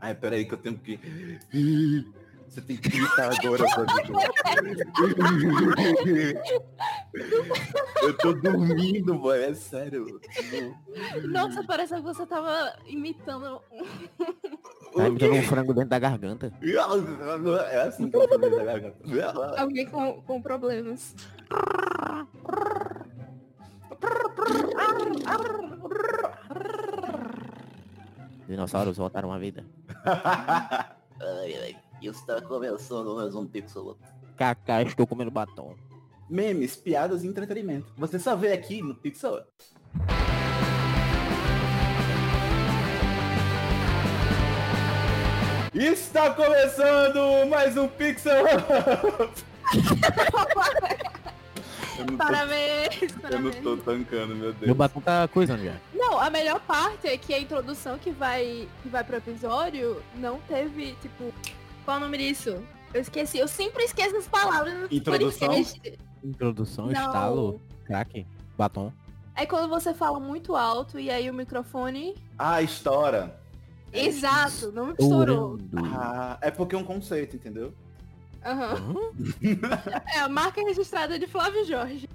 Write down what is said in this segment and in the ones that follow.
Ai, peraí que eu tenho que. Você tem que gritar agora, Eu tô dormindo, boy, é sério. Nossa, parece que você tava imitando. Tá imitando um frango dentro da garganta. É assim que eu dentro da garganta. Alguém com, com problemas. Dinossauros voltaram à vida. Ai, ai. Está começando mais um Pixel. Kaká, estou comendo batom. Memes, piadas e entretenimento. Você só vê aqui no Pixel. Está começando mais um Pixel. Eu não parabéns, tô, Eu não tô tancando, meu Deus. Meu batom tá coisando já. Não, a melhor parte é que a introdução que vai, que vai pro episódio não teve, tipo... Qual é o nome disso? Eu esqueci. Eu sempre esqueço as palavras no Introdução? podcast. Introdução, Não. estalo, craque, batom. É quando você fala muito alto e aí o microfone... Ah, estoura. Exato, não estourou. Ah, é porque é um conceito, entendeu? Hã? É a marca registrada de Flávio Jorge.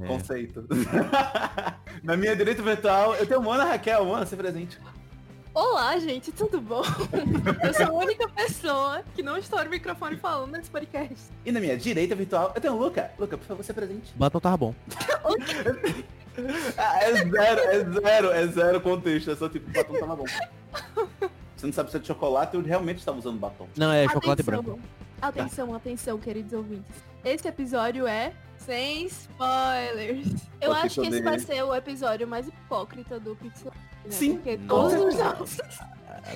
É. Conceito. Na minha direita virtual, eu tenho Mona Raquel, Mona, se presente. Olá, gente, tudo bom? Eu sou a única pessoa que não estoura o microfone falando nesse podcast. E na minha direita virtual, eu tenho o Luca. Luca, por favor, se presente. Batom tava bom. Ah, é zero, é zero, é zero contexto. É só tipo, o batom tava bom. Você não sabe se é de chocolate ou realmente estava usando batom. Não, é chocolate atenção, branco. Atenção, atenção, queridos ouvintes. Esse episódio é sem spoilers. Eu Pode acho que esse vai ser o episódio mais hipócrita do Pixel. né? Sim, Porque todos os certeza. nossos,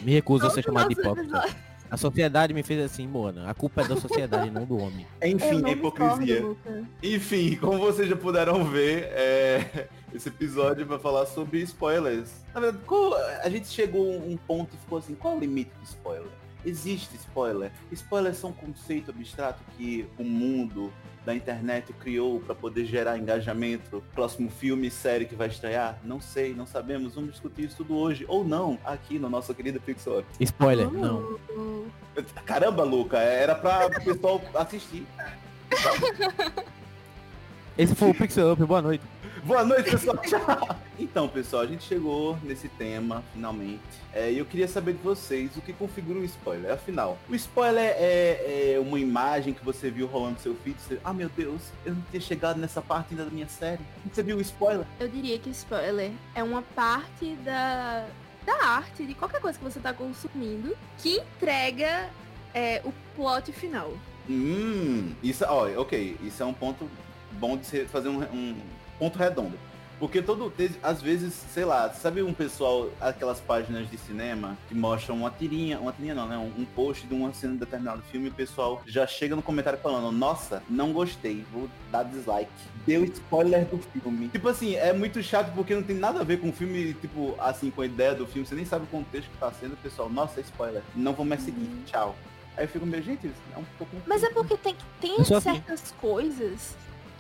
Me recuso a ser chamado de hipócrita. episódios- A sociedade me fez assim, Moana. A culpa é da sociedade, não do homem. Enfim, me hipocrisia. Luca. Enfim, como vocês já puderam ver, é, esse episódio vai falar sobre spoilers. Na verdade, qual- a gente chegou a um ponto e ficou assim, qual é o limite do spoiler? Existe spoiler? Spoilers são um conceito abstrato que o mundo da internet criou para poder gerar engajamento. Próximo filme e série que vai estrear? Não sei, não sabemos. Vamos discutir isso tudo hoje ou não aqui no nosso querido Pixel. Spoiler, não. Uh, Caramba, Luca, era para o pessoal assistir. Esse foi o Pixel Up, boa noite. Boa noite, pessoal. Tchau. Então, pessoal, a gente chegou nesse tema, finalmente. É, E eu queria saber de vocês o que configura um spoiler. Afinal, o spoiler é, é uma imagem que você viu rolando no seu feed. Você, ah, meu Deus, eu não tinha chegado nessa parte ainda da minha série. Você viu o spoiler? Eu diria que spoiler é uma parte da, da arte, de qualquer coisa que você tá consumindo, que entrega é, o plot final. Hum, isso, ó, ok, isso é um ponto bom de se fazer um, um ponto redondo. Porque todo, às vezes, sei lá, sabe um pessoal, aquelas páginas de cinema que mostram uma tirinha, uma tirinha não, né? Um, um post de uma cena de determinado filme e o pessoal já chega no comentário falando, nossa, não gostei, vou dar dislike. Deu spoiler do filme. Tipo assim, é muito chato porque não tem nada a ver com o filme, tipo, assim, com a ideia do filme, você nem sabe o contexto que tá sendo, o pessoal, nossa, é spoiler, não vou mais seguir, tchau. Aí eu fico meio, gente, isso é um pouco... Mas é porque tem, tem certas coisas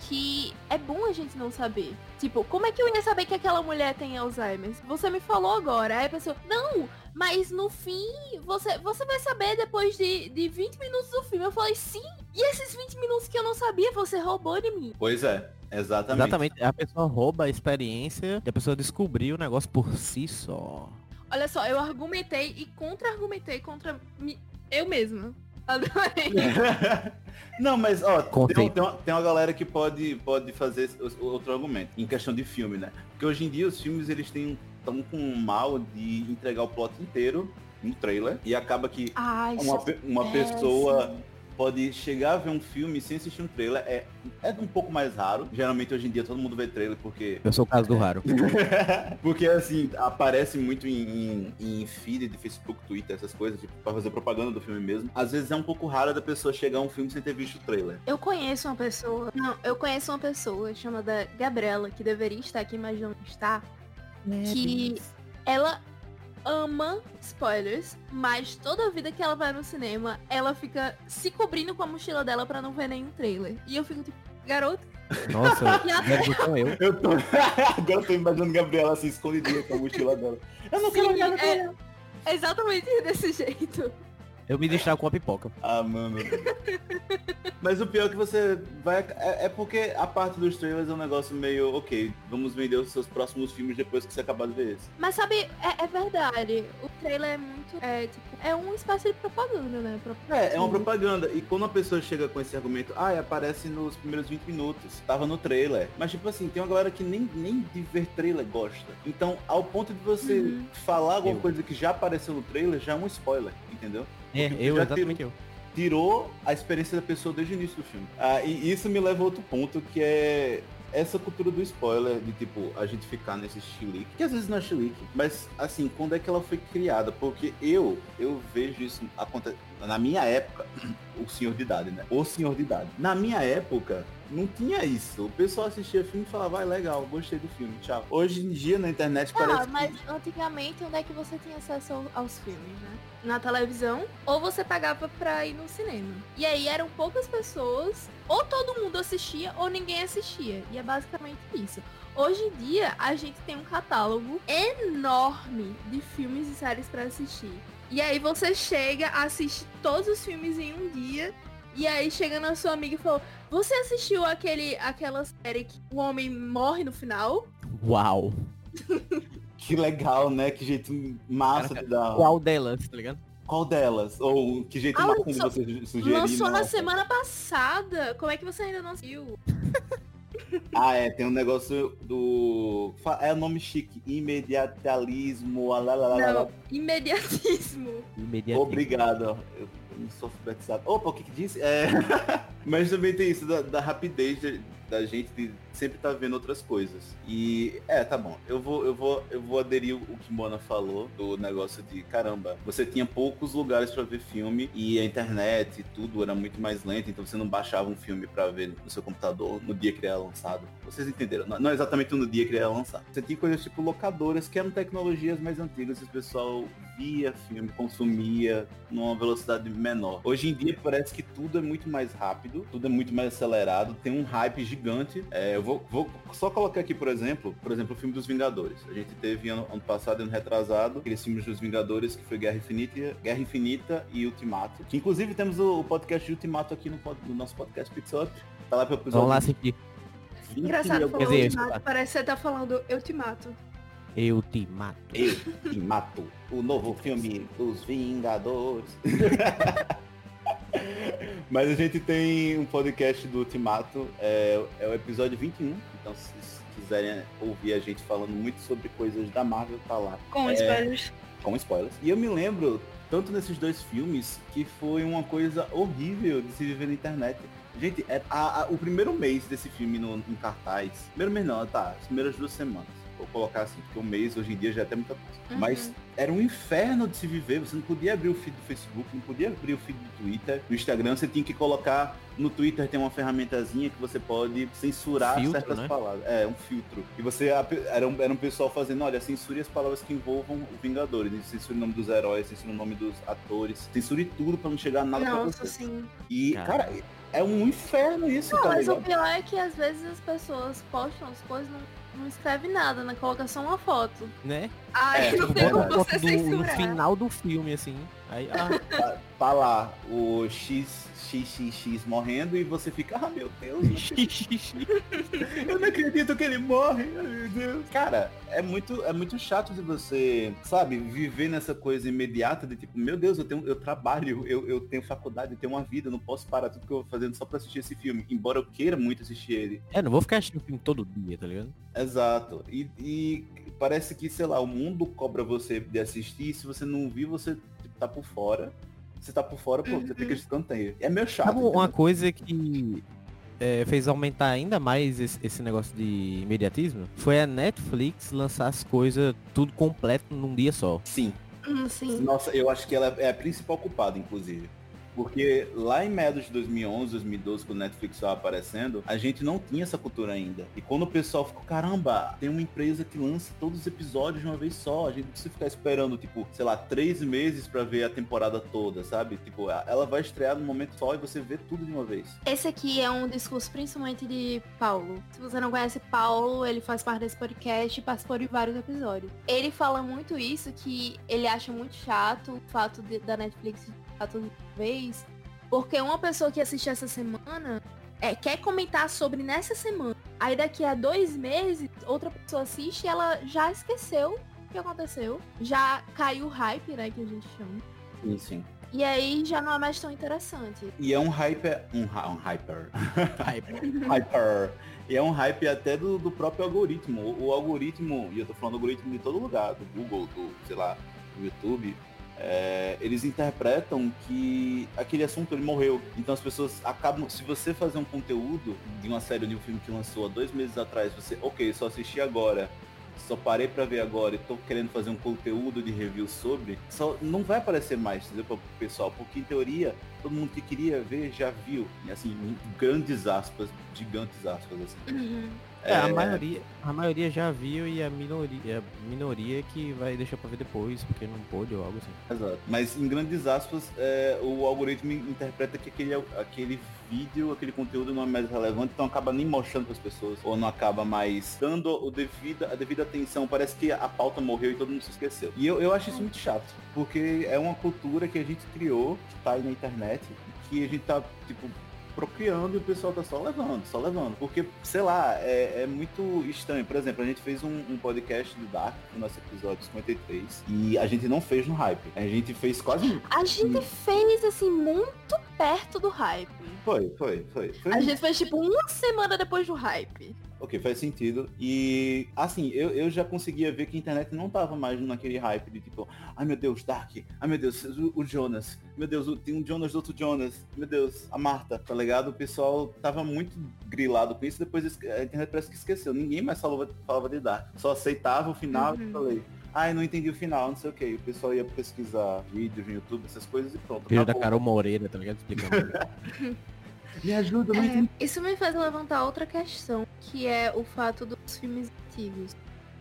que é bom a gente não saber. Tipo, como é que eu ia saber que aquela mulher tem Alzheimer? Você me falou agora. Aí a pessoa, não, mas no fim, você, você vai saber depois de, de 20 minutos do filme. Eu falei, sim. E esses 20 minutos que eu não sabia, você roubou de mim. Pois é, exatamente. Exatamente. A pessoa rouba a experiência e a pessoa descobriu o negócio por si só. Olha só, eu argumentei e contra-argumentei contra mi- eu mesma. Adorei. Não, mas ó, tem, tem uma, tem uma galera que pode, pode fazer outro argumento, em questão de filme, né? Porque hoje em dia os filmes eles têm estão com um mal de entregar o plot inteiro no trailer e acaba que Ai, uma, uma pessoa. Pode chegar a ver um filme sem assistir um trailer. É, é um pouco mais raro. Geralmente hoje em dia todo mundo vê trailer porque Eu sou o caso do raro. porque assim, aparece muito em, em, em feed de Facebook, Twitter, essas coisas, tipo, pra fazer propaganda do filme mesmo. Às vezes é um pouco raro da pessoa chegar a um filme sem ter visto o trailer. Eu conheço uma pessoa. Não, eu conheço uma pessoa chamada Gabriela, que deveria estar aqui, mas não está. Que ela ama spoilers, mas toda vida que ela vai no cinema, ela fica se cobrindo com a mochila dela pra não ver nenhum trailer. E eu fico tipo, garoto, Nossa, com eu. Eu tô. Agora eu tô imaginando Gabriela assim, escondidinha com a mochila dela. Eu não quero Sim, olhar no é-. Exatamente desse jeito. Eu me distraio com a pipoca. Ah, mano. Mas o pior é que você vai. É, é, porque a parte dos trailers é um negócio meio, ok, vamos vender os seus próximos filmes depois que você acabar de ver esse. Mas sabe, é, é verdade. O trailer é muito. É, tipo, é uma espécie de propaganda, né? É, é uma propaganda. E quando a pessoa chega com esse argumento, ah, aparece nos primeiros 20 minutos. Tava no trailer. Mas tipo assim, tem uma galera que nem, nem de ver trailer gosta. Então, ao ponto de você uhum. falar alguma eu. coisa que já apareceu no trailer, já é um spoiler, entendeu? É, eu, já exatamente tirou, eu. Tirou a experiência da pessoa desde o início do filme. Ah, e isso me leva a outro ponto, que é essa cultura do spoiler, de tipo, a gente ficar nesse chilique, que às vezes não é chilique, mas assim, quando é que ela foi criada? Porque eu, eu vejo isso acontecer. Na minha época, o senhor de idade, né? O senhor de idade. Na minha época, não tinha isso. O pessoal assistia filme e falava, vai, legal, gostei do filme, tchau. Hoje em dia na internet ah, parece. mas que... antigamente onde é que você tinha acesso aos filmes, né? Na televisão, ou você pagava pra ir no cinema. E aí eram poucas pessoas, ou todo mundo assistia, ou ninguém assistia. E é basicamente isso. Hoje em dia, a gente tem um catálogo enorme de filmes e séries para assistir. E aí você chega, assiste todos os filmes em um dia e aí chega na sua amiga e falou, você assistiu aquele, aquela série que o homem morre no final? Uau! que legal, né? Que jeito massa de dar. Qual delas, tá ligado? Qual delas? Ou que jeito ah, você sugeriu? Lançou na semana passada. Como é que você ainda não viu? ah, é, tem um negócio do. É o nome chique. Imediatalismo. Não, imediatismo. imediatismo. Obrigado. Eu não sou alfabetizado. Opa, o que que disse? É... Mas também tem isso da, da rapidez de, da gente de sempre tá vendo outras coisas. E é, tá bom. Eu vou, eu vou, eu vou aderir o que Mona falou do negócio de caramba. Você tinha poucos lugares para ver filme e a internet e tudo era muito mais lento, então você não baixava um filme para ver no seu computador no dia que ele era lançado. Vocês entenderam? Não, não exatamente no dia que ele era lançado. Você tinha coisas tipo locadoras que eram tecnologias mais antigas e o pessoal via filme, consumia numa velocidade menor. Hoje em dia parece que tudo é muito mais rápido, tudo é muito mais acelerado, tem um hype gigante. É, eu vou, vou só colocar aqui, por exemplo, por exemplo, o filme dos Vingadores. A gente teve ano, ano passado, ano retrasado, aqueles filmes dos Vingadores, que foi Guerra Infinita, Guerra Infinita e Ultimato. Que inclusive temos o, o podcast de Ultimato aqui no, no nosso podcast Pizza Up. Tá lá pro episódio. Vamos lá assistir. Engraçado, falou dizer, ultimato, parece que você tá falando Eu Te Mato. Eu te mato. Eu te mato. O novo filme dos Vingadores. Mas a gente tem um podcast do Ultimato, é, é o episódio 21. Então, se quiserem ouvir a gente falando muito sobre coisas da Marvel, tá lá. Com é, spoilers. Com spoilers. E eu me lembro, tanto nesses dois filmes, que foi uma coisa horrível de se viver na internet. Gente, é, a, a, o primeiro mês desse filme no, em cartaz, primeiro mês não, tá, as primeiras duas semanas colocar assim, porque um mês hoje em dia já é até muita coisa. Uhum. Mas era um inferno de se viver, você não podia abrir o feed do Facebook, não podia abrir o feed do Twitter, do Instagram, você tinha que colocar, no Twitter tem uma ferramentazinha que você pode censurar filtro, certas né? palavras. É, um filtro. E você, era um, era um pessoal fazendo, olha, censure as palavras que envolvam o Vingadores, censure o nome dos heróis, censure o nome dos atores, censure tudo pra não chegar nada Nossa, pra você. sim. E, cara, cara é um inferno isso, não, tá mas ligado? o pior é que às vezes as pessoas postam as coisas não não escreve nada, né? Coloca só uma foto. Né? Ai, é, não tem como você do, No final do filme, assim. Aí, ah. tá, tá lá o X XXX morrendo e você fica, ah meu Deus, eu não acredito que ele morre, meu Deus. Cara, é muito, é muito chato de você, sabe, viver nessa coisa imediata de tipo, meu Deus, eu tenho, eu trabalho, eu, eu tenho faculdade, eu tenho uma vida, eu não posso parar tudo que eu vou fazendo só pra assistir esse filme, embora eu queira muito assistir ele. É, não vou ficar assistindo filme todo dia, tá ligado? Exato. E, e parece que, sei lá, o mundo cobra você de assistir, e se você não viu, você tipo, tá por fora você tá por fora, pô, você fica de escanteio. É meio chato. Sabe uma coisa que é, fez aumentar ainda mais esse, esse, negócio de imediatismo? Foi a Netflix lançar as coisas tudo completo num dia só. Sim. Hum, sim. Nossa, eu acho que ela é a principal culpada, inclusive. Porque lá em meados de 2011, 2012, quando o Netflix estava aparecendo, a gente não tinha essa cultura ainda. E quando o pessoal ficou, caramba, tem uma empresa que lança todos os episódios de uma vez só, a gente não precisa ficar esperando, tipo, sei lá, três meses para ver a temporada toda, sabe? Tipo, ela vai estrear no momento só e você vê tudo de uma vez. Esse aqui é um discurso principalmente de Paulo. Se você não conhece Paulo, ele faz parte desse podcast e participou de vários episódios. Ele fala muito isso, que ele acha muito chato o fato de, da Netflix toda vez, porque uma pessoa que assiste essa semana é, quer comentar sobre nessa semana. Aí daqui a dois meses, outra pessoa assiste e ela já esqueceu o que aconteceu. Já caiu o hype, né, que a gente chama. Sim, sim. E aí já não é mais tão interessante. E é um hype, um, um hyper. hyper. hyper. E é um hype até do, do próprio algoritmo. O, o, algoritmo, e eu tô falando algoritmo de todo lugar, do Google, do, sei lá, do YouTube, é, eles interpretam que aquele assunto ele morreu. Então as pessoas acabam. Se você fazer um conteúdo de uma série ou de um filme que lançou há dois meses atrás, você, ok, só assisti agora só parei para ver agora e tô querendo fazer um conteúdo de review sobre, só não vai aparecer mais, entendeu, pro pessoal, porque em teoria todo mundo que queria ver já viu, e assim, grandes aspas, gigantes aspas, assim. Uhum. É, a, é. maioria, a maioria já viu e a minoria, a minoria que vai deixar pra ver depois, porque não pôde ou algo assim. Exato. Mas em grandes aspas, é, o algoritmo interpreta que aquele, aquele vídeo, aquele conteúdo não é mais relevante, então acaba nem mostrando para as pessoas, ou não acaba mais dando o devido, a devida atenção. Parece que a pauta morreu e todo mundo se esqueceu. E eu, eu acho isso muito chato, porque é uma cultura que a gente criou, que tá aí na internet, que a gente tá, tipo, procriando e o pessoal tá só levando, só levando. Porque, sei lá, é, é muito estranho. Por exemplo, a gente fez um, um podcast do Dark, no nosso episódio 53, e a gente não fez no hype. A gente fez quase. A gente fez, assim, muito perto do hype. Foi, foi, foi. foi a gente fez, tipo, uma semana depois do hype. Ok, faz sentido. E, assim, eu, eu já conseguia ver que a internet não tava mais naquele hype de tipo, ai meu Deus, Dark, ai meu Deus, o, o Jonas, meu Deus, o, tem um Jonas do outro Jonas, meu Deus, a Marta, tá ligado? O pessoal tava muito grilado com isso, depois a internet parece que esqueceu. Ninguém mais falava, falava de Dark. Só aceitava o final uhum. e falei, ai, não entendi o final, não sei o que. O pessoal ia pesquisar vídeos no YouTube, essas coisas e pronto. Vídeo da Carol Moreira, tá ligado? Explicando. Me ajuda, não é, Isso me faz levantar outra questão, que é o fato dos filmes antigos.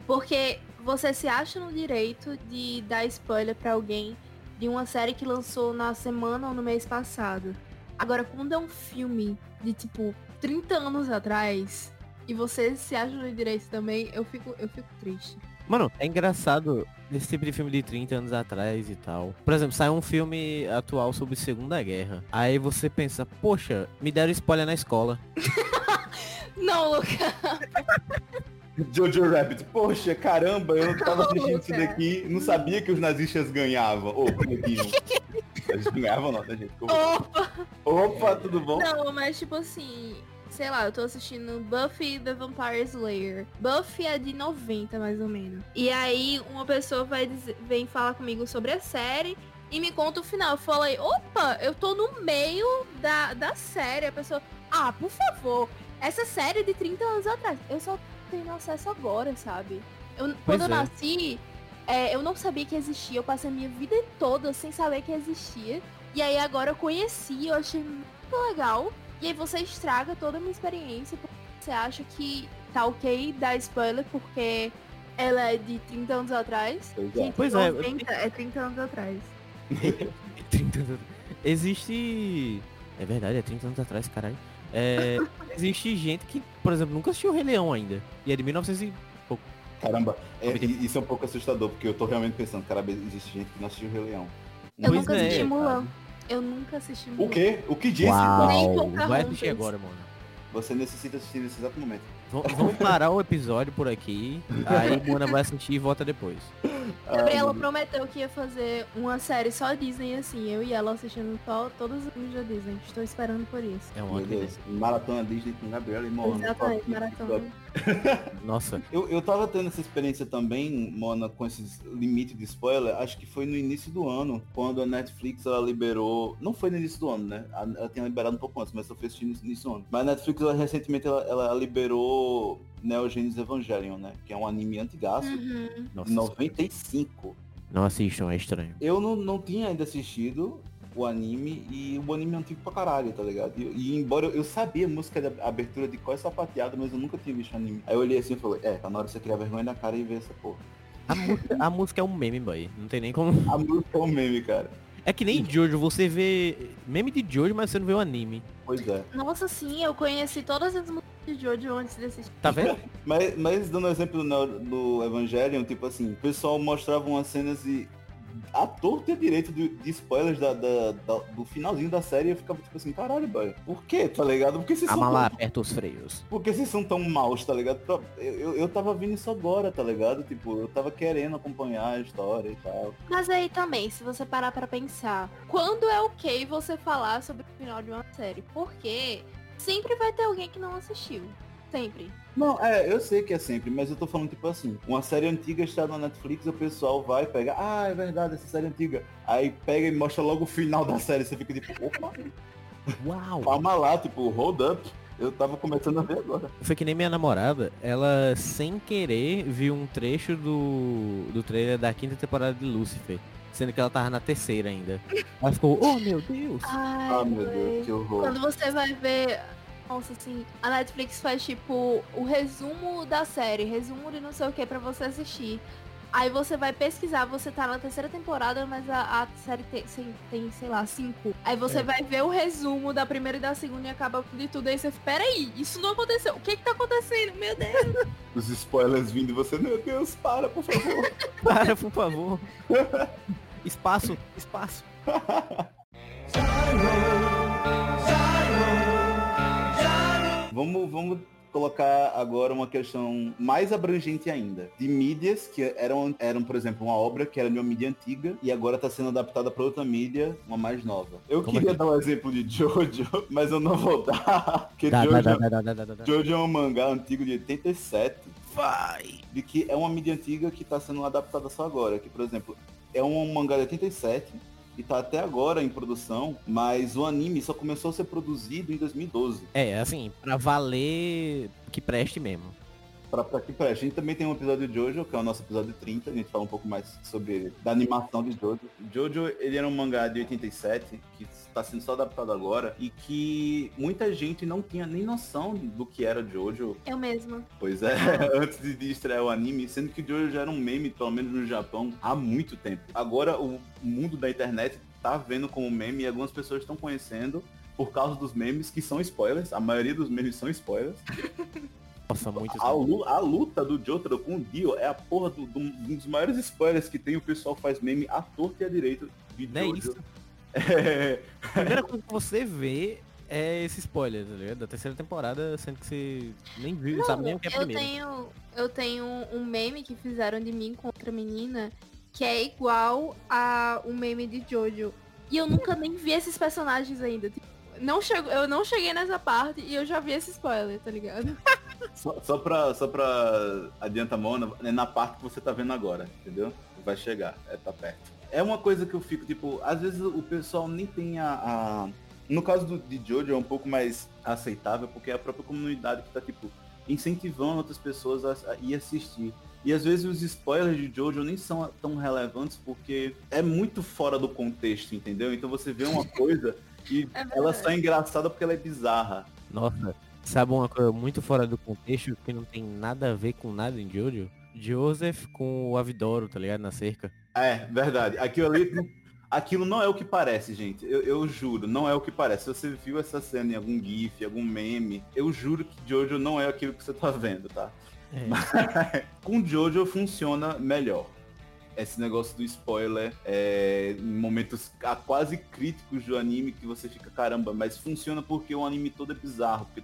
Porque você se acha no direito de dar spoiler para alguém de uma série que lançou na semana ou no mês passado. Agora, quando é um filme de tipo 30 anos atrás e você se acha no direito também, eu fico, eu fico triste. Mano, é engraçado esse tipo de filme de 30 anos atrás e tal. Por exemplo, sai um filme atual sobre Segunda Guerra. Aí você pensa, poxa, me deram spoiler na escola. Não, Luca. Jojo Rabbit, poxa, caramba, eu tava assistindo isso daqui, não sabia que os nazistas ganhavam. Ô, oh, Eles ganhavam não, tá, gente? Opa! Opa, tudo bom? Não, mas tipo assim, sei lá, eu tô assistindo Buffy the Vampire Slayer. Buffy é de 90, mais ou menos. E aí uma pessoa vai dizer, vem falar comigo sobre a série e me conta o final. Eu falei, opa, eu tô no meio da, da série. A pessoa, ah, por favor, essa série é de 30 anos atrás. Eu só tenho acesso agora, sabe? Eu, quando eu é. nasci, é, eu não sabia que existia. Eu passei a minha vida toda sem saber que existia. E aí agora eu conheci, eu achei muito legal. E aí você estraga toda a minha experiência porque você acha que tá ok dar spoiler porque ela é de 30 anos atrás. Pois é. 90 é 30 anos atrás. 30 anos Existe. É verdade, é 30 anos atrás, caralho. É... Existe gente que, por exemplo, nunca assistiu o Rei Leão ainda. E é de 1900 e pouco. Caramba, é, isso é um pouco assustador, porque eu tô realmente pensando, cara, existe gente que não assistiu o Rei Leão. Eu pois nunca assisti é, Mulan. Eu nunca assisti Mulan. O quê? O que disse? Uau, vai assistir agora, mano. Você necessita assistir nesse exato momento. vamos parar o episódio por aqui, aí Mona vai assistir e volta depois. Gabriela prometeu que ia fazer uma série só Disney assim, eu e ela assistindo to todos os filmes da Disney. Estou esperando por isso. É uma Maratona Disney com Gabriela e Mona. Exatamente, maratona. Nossa. Eu, eu tava tendo essa experiência também, Mona, com esses limites de spoiler, acho que foi no início do ano, quando a Netflix ela liberou. Não foi no início do ano, né? Ela tinha liberado um pouco antes, mas eu fui assistir no início do ano. Mas a Netflix ela, recentemente ela, ela liberou Neo Genesis Evangelion, né? Que é um anime antigaço, uhum. 95. Não assistam, é estranho. Eu não, não tinha ainda assistido. O anime e o anime é antigo pra caralho, tá ligado? E, e embora eu, eu sabia a música da abertura de Qual é Sapateado, mas eu nunca tinha visto anime. Aí eu olhei assim e falei, é, tá na hora de você criar vergonha na cara e ver essa porra. A música, a música é um meme, boy. Não tem nem como. A música é um meme, cara. É que nem Jojo, você vê meme de Jojo, mas você não vê o anime. Pois é. Nossa, sim, eu conheci todas as músicas de Jojo antes desse. Tá vendo? Mas, mas dando exemplo no, no Evangelion, tipo assim, o pessoal mostrava umas cenas e a torta e a direito de, de spoilers da, da- da- do finalzinho da série eu ficava tipo assim, caralho, boy. Por quê, tá ligado? Por que vocês são Amala, tão, aperta os freios. por que vocês são tão maus, tá ligado? Eu, eu, eu tava vindo isso agora, tá ligado? Tipo, eu tava querendo acompanhar a história e tal. Mas aí também, se você parar pra pensar, quando é ok você falar sobre o final de uma série? Porque sempre vai ter alguém que não assistiu. Sempre. Não, é, eu sei que é sempre, mas eu tô falando tipo assim, uma série antiga está na Netflix, o pessoal vai pegar, ah, é verdade, essa série antiga. Aí pega e mostra logo o final da série, você fica tipo, opa, Uau! calma lá, tipo, hold up. Eu tava começando a ver agora. Foi que nem minha namorada, ela sem querer viu um trecho do, do trailer da quinta temporada de Lucifer. Sendo que ela tava na terceira ainda. Ela ficou, oh meu Deus! Ai, Ah, meu. Deus, que horror. Quando você vai ver. Nossa, assim, a Netflix faz tipo o resumo da série, resumo de não sei o que pra você assistir. Aí você vai pesquisar, você tá na terceira temporada, mas a, a série tem, tem, tem, sei lá, cinco. Aí você É. vai ver o resumo da primeira e da segunda e acaba de tudo. Aí você, peraí, isso não aconteceu. O que que tá acontecendo? Meu Deus. Os spoilers vindo e você, meu Deus, para, por favor. Para, por favor! espaço, espaço! Vamos, vamos colocar agora uma questão mais abrangente ainda. De mídias que eram, eram, por exemplo, uma obra que era de uma mídia antiga e agora está sendo adaptada para outra mídia, uma mais nova. Eu Como queria assim? dar um exemplo de Jojo, mas eu não vou dar. Porque Dá, Jojo, dá, dá. Jojo é um mangá antigo de 87 Vai! de que é uma mídia antiga que está sendo adaptada só agora. Que, por exemplo, é um mangá de 87 e tá até agora em produção, mas o anime só começou a ser produzido em 2012. É, assim, pra valer que preste mesmo. Pra, pra que preste. A gente também tem um episódio de Jojo, que é o nosso episódio 30, a gente fala um pouco mais sobre da animação de Jojo. Jojo, ele era um mangá de 87, que está sendo só adaptado agora, e que muita gente não tinha nem noção do que era Jojo Eu mesma. Pois é, antes de- de estrear o anime, sendo que Jojo já era um meme, pelo menos no Japão, há muito tempo. Agora o mundo da internet tá vendo como meme e algumas pessoas estão conhecendo por causa dos memes que são spoilers. A maioria dos memes são spoilers. Nossa, muito A, lu- a luta do Jotaro com o Dio é a porra do, do- um dos maiores spoilers que tem. O pessoal faz meme à torta e à direita de Não é Jojo. isso? É, A primeira coisa que você vê é esse spoiler, tá ligado? Da terceira temporada, sendo que você nem viu, não sabe nem o que é a eu tenho, eu tenho um meme que fizeram de mim com outra menina que é igual a um meme de Jojo. E eu nunca nem vi esses personagens ainda. Tipo, não chego, eu não cheguei nessa parte e eu já vi esse spoiler, tá ligado? Só, só, pra, só pra adianta a Mona, é na parte que você tá vendo agora, entendeu? Vai chegar, é, tá perto. É uma coisa que eu fico, tipo, às vezes o pessoal nem tem a. a- No caso do, de Jojo é um pouco mais aceitável, porque é a própria comunidade que tá, tipo, incentivando outras pessoas a, a ir assistir. E às vezes os spoilers de Jojo nem são tão relevantes porque é muito fora do contexto, entendeu? Então você vê uma coisa e É ela só é engraçada porque ela é bizarra. Nossa, sabe uma coisa muito fora do contexto que não tem nada a ver com nada em Jojo? Joseph com o Avidoro, tá ligado? Na cerca. É, verdade. Aquilo ali. Aquilo não é o que parece, gente. Eu, eu juro, não é o que parece. Se você viu essa cena em algum GIF, algum meme, eu juro que Jojo não é aquilo que você tá vendo, tá? É. Com Jojo funciona melhor. Esse negócio do spoiler é, em momentos quase críticos do anime que você fica, caramba, mas funciona porque o anime todo é bizarro, porque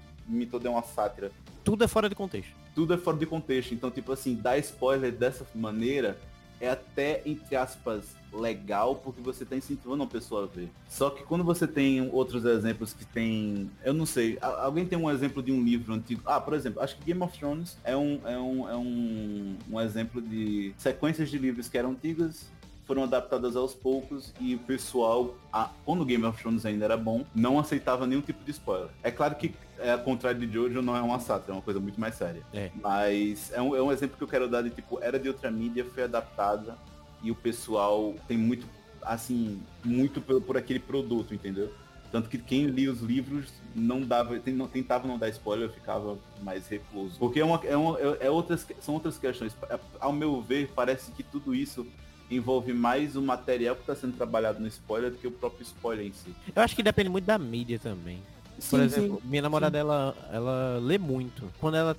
todo é uma sátira Tudo é fora de contexto. tudo é fora de contexto. Então, tipo assim, dar spoiler dessa maneira é até, entre aspas, legal, porque você tá incentivando a pessoa a ver. Só que quando você tem outros exemplos que tem. Eu não sei, alguém tem um exemplo de um livro antigo. Ah, por exemplo, acho que Game of Thrones é um, é um, é um, um exemplo de sequências de livros que eram antigas. Foram adaptadas aos poucos e o pessoal, a- quando Game of Thrones ainda era bom, não aceitava nenhum tipo de spoiler. É claro que, é, ao contrário de Jojo, não é uma sátira, é uma coisa muito mais séria. É. Mas é um, é um exemplo que eu quero dar de tipo, era de outra mídia, foi adaptada e o pessoal tem muito assim, muito por, por aquele produto, entendeu? Tanto que quem lia os livros não dava, tentava não dar spoiler, ficava mais recluso. Porque é uma, é, uma, é outras, são outras questões. Ao meu ver, parece que tudo isso envolve mais o material que está sendo trabalhado no spoiler do que o próprio spoiler em si. Eu acho que depende muito da mídia também. Sim, Por exemplo, sim, minha namorada, ela, ela lê muito. Quando ela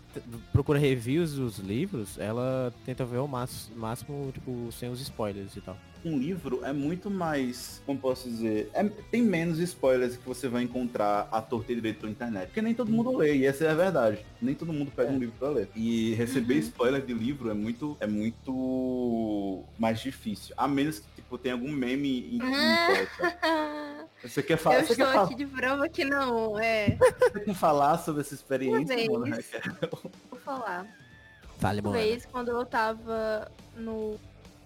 procura reviews dos livros, ela tenta ver o máximo, máximo, tipo, sem os spoilers e tal um livro é muito mais, como posso dizer, é, tem menos spoilers que você vai encontrar a torta direito pela internet. Porque nem todo mundo lê, e essa é a verdade. Nem todo mundo pega é. um livro pra ler. E receber uhum. spoiler de livro é muito, é muito mais difícil. A menos que tipo, tenha algum meme em, em Você quer falar? Eu você estou aqui de prova que não, é. Você quer falar sobre essa experiência, Uma vez, Vou falar. Fale, Uma vez, quando eu tava no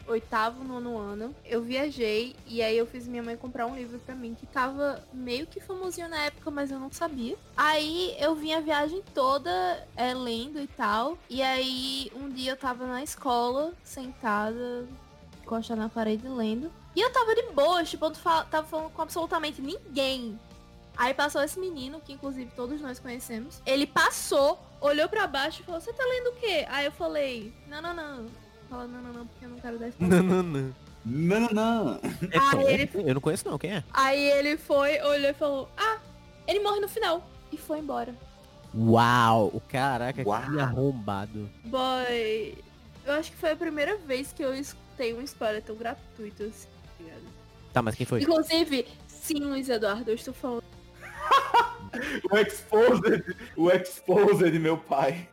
oitavo, nono ano, eu viajei e aí eu fiz minha mãe comprar um livro para mim que tava meio que famosinho na época, mas eu não sabia. Aí eu vim a viagem toda é, lendo e tal. E aí um dia eu tava na escola, sentada, encostada na parede lendo. E eu tava de boa, tipo, eu tava falando com absolutamente ninguém. Aí passou esse menino, que inclusive todos nós conhecemos. Ele passou, olhou para baixo e falou, você tá lendo o quê? Aí eu falei, não, não, não, fala não, não, não, porque eu não quero dar spoiler. Não, não, não. Não, não. É ele... Eu não conheço não, quem é? Aí ele foi, olhou e falou, ah, ele morre no final. E foi embora. Uau, caraca, Uau. que arrombado. Boy, eu acho que foi a primeira vez que eu escutei um spoiler tão gratuito assim, tá, mas quem foi? Inclusive, sim, Luiz Eduardo, eu estou falando. o exposed, o exposed, meu pai.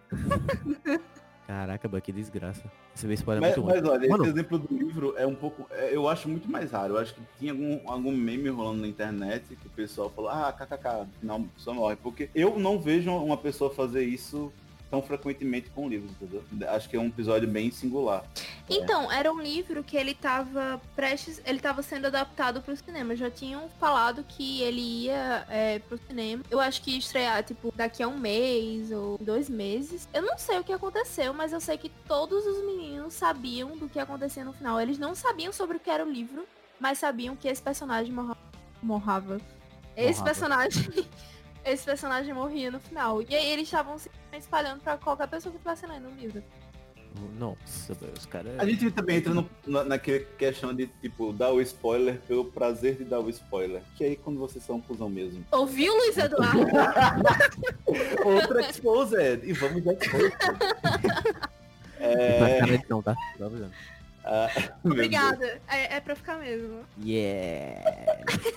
Caraca, que desgraça. Esse spoiler é muito Mas olha, Mano. esse exemplo do livro é um pouco. É, eu acho muito mais raro. Eu acho que tinha algum, algum meme rolando na internet que o pessoal falou, ah, kkk, final só morre. Porque eu não vejo uma pessoa fazer isso tão frequentemente com livros, entendeu? Acho que é um episódio bem singular. Então, é. era um livro que ele tava prestes, ele tava sendo adaptado para o cinema. Já tinham falado que ele ia é, pro cinema. Eu acho que ia estrear, tipo, daqui a um mês ou dois meses. Eu não sei o que aconteceu, mas eu sei que todos os meninos sabiam do que acontecia no final. Eles não sabiam sobre o que era o livro, mas sabiam que esse personagem morrava. morrava. Esse personagem esse personagem morria no final. E aí eles estavam se espalhando pra qualquer pessoa que estivesse lendo o livro. Nossa, os caras. A gente também entra no, na, naquela questão de, tipo, dar o spoiler pelo prazer de dar o spoiler. Que aí quando vocês são um cuzão mesmo. Ouviu, Luiz Eduardo? Outra exposed. E vamos dar exposed. é... Não, tá? Ah, Obrigada. É, é pra ficar mesmo. Yeah.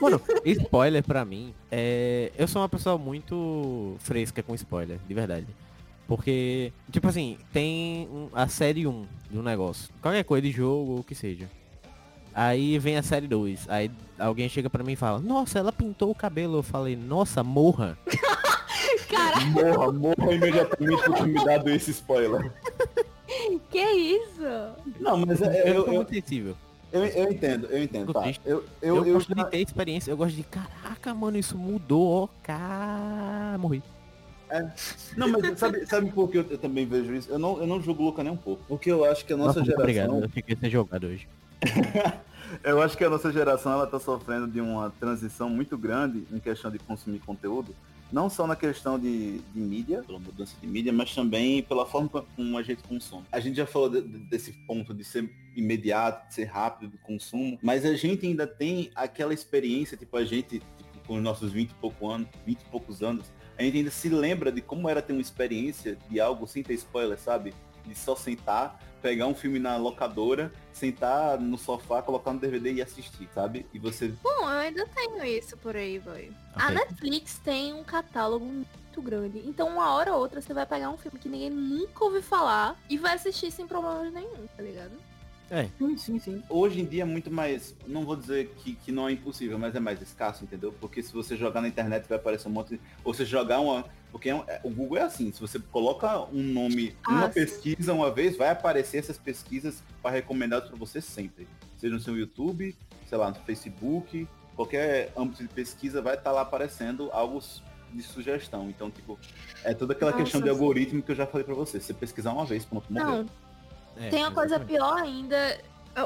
Mano, spoiler pra mim, é... eu sou uma pessoa muito fresca com spoiler, de verdade. Porque, tipo assim, tem a série 1 de um negócio. Qualquer coisa de jogo ou o que seja. Aí vem a série 2. Aí alguém chega pra mim e fala, nossa, ela pintou o cabelo. Eu falei, nossa, morra. Cara. Morra, morra imediatamente por ter me dado esse spoiler. que isso? Não, mas é, eu, eu, eu, sensível. Eu, eu entendo, eu entendo, tá. Eu, eu, eu, eu gosto já... de ter experiência, eu gosto de, caraca, mano, isso mudou, ó, cara, morri. É. Não, mas sabe, sabe por que eu, eu, também vejo isso? Eu não, eu não julgo o Luca nem um pouco. Porque eu acho que a nossa, nossa geração. Obrigado, eu fiquei ser jogado hoje. eu acho que a nossa geração ela tá sofrendo de uma transição muito grande em questão de consumir conteúdo não só na questão de, de mídia, pela mudança de mídia, mas também pela forma como a gente consome. A gente já falou de, de, desse ponto de ser imediato, de ser rápido do consumo, mas a gente ainda tem aquela experiência, tipo, a gente, tipo, com os nossos 20 e pouco anos, 20 e poucos anos, a gente ainda se lembra de como era ter uma experiência de algo sem ter spoiler, sabe? De só sentar, pegar um filme na locadora, sentar no sofá, colocar no DVD e assistir, sabe? E você. Bom, eu ainda tenho isso por aí, boy. Okay. A Netflix tem um catálogo muito grande. Então, uma hora ou outra, você vai pegar um filme que ninguém nunca ouviu falar e vai assistir sem problema nenhum, tá ligado? É. Sim, sim, sim. Hoje em dia é muito mais, não vou dizer que, que não é impossível, mas é mais escasso, entendeu? Porque se você jogar na internet vai aparecer um monte, de... ou você jogar uma, porque é é, o Google é assim, se você coloca um nome, ah, uma sim. pesquisa uma vez, vai aparecer essas pesquisas para recomendadas para você sempre. Seja no seu YouTube, sei lá, no Facebook, qualquer âmbito de pesquisa vai estar tá lá aparecendo algo de sugestão. Então, tipo, é toda aquela Nossa, questão de algoritmo que eu já falei para você. Você pesquisar uma vez, pronto, morreu. Não, é, Tem uma coisa pior ainda,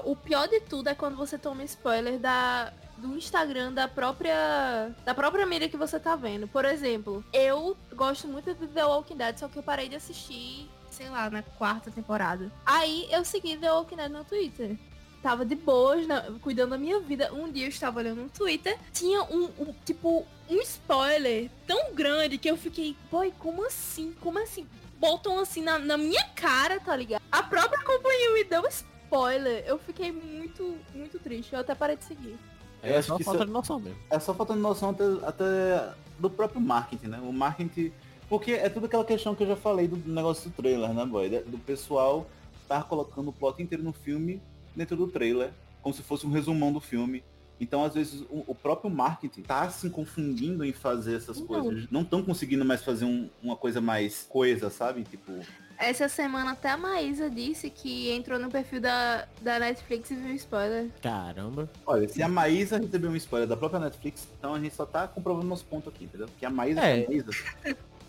o pior de tudo é quando você toma spoiler da, do Instagram da própria da própria mídia que você tá vendo. Por exemplo, eu gosto muito de The Walking Dead, só que eu parei de assistir, sei lá, na quarta temporada. Aí eu segui The Walking Dead no Twitter. Tava de boas, na, cuidando da minha vida. Um dia eu estava olhando no Twitter, tinha um, um tipo um spoiler tão grande que eu fiquei, boy, como assim? Como assim? Botam assim na, na minha cara, tá ligado? A própria companhia me deu spoiler. Eu fiquei muito, muito triste. Eu até parei de seguir. É só falta é, de noção mesmo. É só falta de noção até, até, do próprio marketing, né? O marketing. Porque é tudo aquela questão que eu já falei do negócio do trailer, né, boy? Do pessoal estar tá colocando o plot inteiro no filme dentro do trailer, como se fosse um resumão do filme. Então, às vezes, o, o próprio marketing tá se confundindo em fazer essas não. coisas. Não estão conseguindo mais fazer um, uma coisa mais coesa, sabe? Tipo, essa semana até a Maísa disse que entrou no perfil da, da Netflix e viu um spoiler. Caramba. Olha, se a Maísa recebeu um spoiler da própria Netflix, então a gente só tá comprovando nosso ponto aqui, entendeu? Que a Maísa é. a Maísa.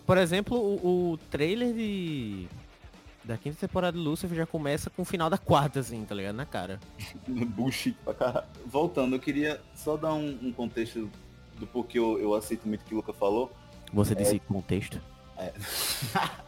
Por exemplo, o, o, trailer de. Da quinta temporada de Lucifer já começa com o final da quarta, assim, tá ligado? Na cara. Bullshit pra caralho. Voltando, eu queria só dar um, um contexto do porquê eu, eu aceito muito o que o Luca falou. Você é... disse contexto? É.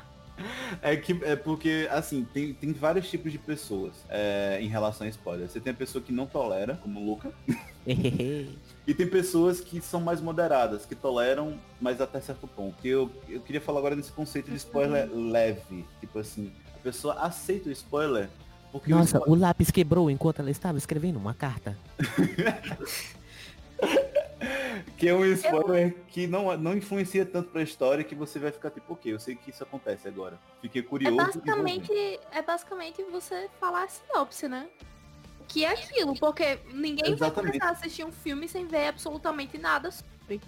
É que é porque, assim, tem, tem vários tipos de pessoas é, em relação a spoiler. Você tem a pessoa que não tolera, como o Luca. e tem pessoas que são mais moderadas, que toleram, mas até certo ponto. Eu, eu queria falar agora nesse conceito de spoiler leve. Tipo assim, a pessoa aceita o spoiler. Porque Nossa, o, spoiler... o lápis quebrou enquanto ela estava escrevendo uma carta. que é um spoiler eu... que não, não influencia tanto pra história que você vai ficar tipo, ok, eu sei que isso acontece agora. Fiquei curioso. É basicamente, é basicamente você falar a sinopse, né? Que é aquilo, porque ninguém Exatamente. vai começar a assistir um filme sem ver absolutamente nada sobre.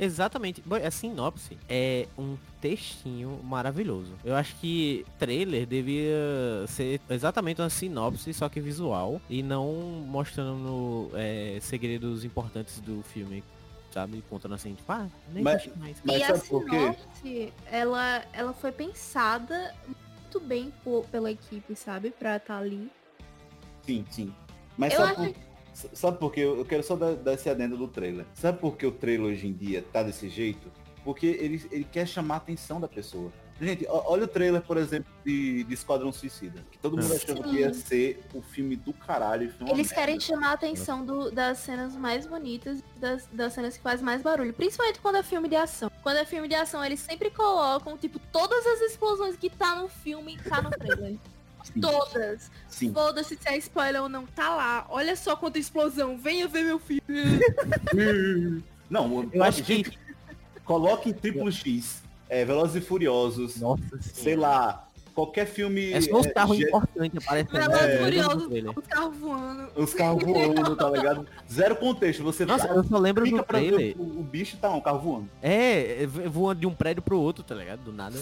Exatamente. A sinopse é um textinho maravilhoso. Eu acho que trailer devia ser exatamente uma sinopse, só que visual, e não mostrando é, segredos importantes do filme sabe? Contando assim, tipo, ah, nem mas, mais. Mas e a sinopse, ela, ela foi pensada muito bem por, pela equipe, sabe? Pra estar tá ali. Sim, sim. Mas eu sabe, acho... por, sabe por que? Eu quero só dar, dar esse adendo do trailer. Sabe por que o trailer hoje em dia tá desse jeito? Porque ele, ele quer chamar a atenção da pessoa. Gente, olha o trailer, por exemplo, de, de Esquadrão Suicida. Que todo mundo achava que ia ser o filme do caralho. Eles querem chamar a atenção do, das cenas mais bonitas, das, das cenas que fazem mais barulho. Principalmente quando é filme de ação. Quando é filme de ação, eles sempre colocam, tipo, todas as explosões que tá no filme, tá no trailer. Sim. Todas. Foda-se se é spoiler ou não, tá lá. Olha só quanta explosão. Venha ver meu filme. não, eu acho que... Gente, coloque em triplo X é, Velozes e Furiosos, Nossa sei lá, qualquer filme... É só os carros é, importantes aparecendo. Velozes e é, Furiosos, os carros voando. Os carros voando, tá ligado? Zero contexto, você... Nossa, eu só lembro do trailer. O, o, bicho tá um carro voando. É, voando de um prédio pro outro, tá ligado? Do nada.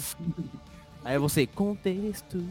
Aí você, contexto...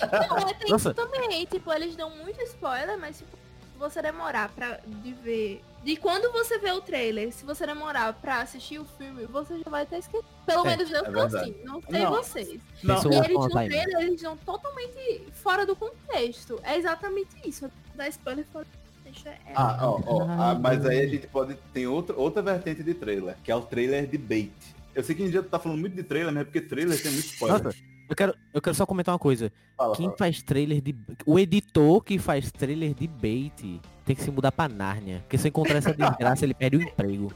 Não, tem Nossa. isso também. Tipo, eles dão muito spoiler, mas tipo, você demorar pra de ver. De quando você vê o trailer, se você demorar pra assistir o filme, você já vai ter esquecido. Pelo é, menos eu é assim, não sei não. vocês. Não. E eles no trailer, eles vão totalmente fora do contexto. É exatamente isso. Da spoiler fora do contexto é. Ah, ó, ó, ah, mas aí a gente pode. Tem outra, outra vertente de trailer, que é o trailer de bait. Eu sei que a gente tá falando muito de trailer, mas é porque trailer tem muito spoiler. Nossa. Eu quero, eu quero só comentar uma coisa. Fala, Quem fala. faz trailer de. O editor que faz trailer de bait tem que se mudar pra Nárnia. Porque se eu encontrar essa desgraça, ele perde o emprego.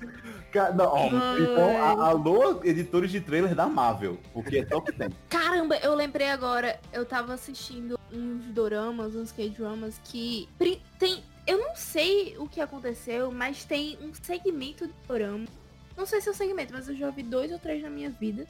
Não, ó, então, a, alô, editores de trailer da Marvel, porque é o que tem. Caramba, eu lembrei agora, eu tava assistindo uns doramas, uns K-dramas que tem. Eu não sei o que aconteceu, mas tem um segmento de dorama. Não sei se é o segmento, mas eu já vi dois ou três na minha vida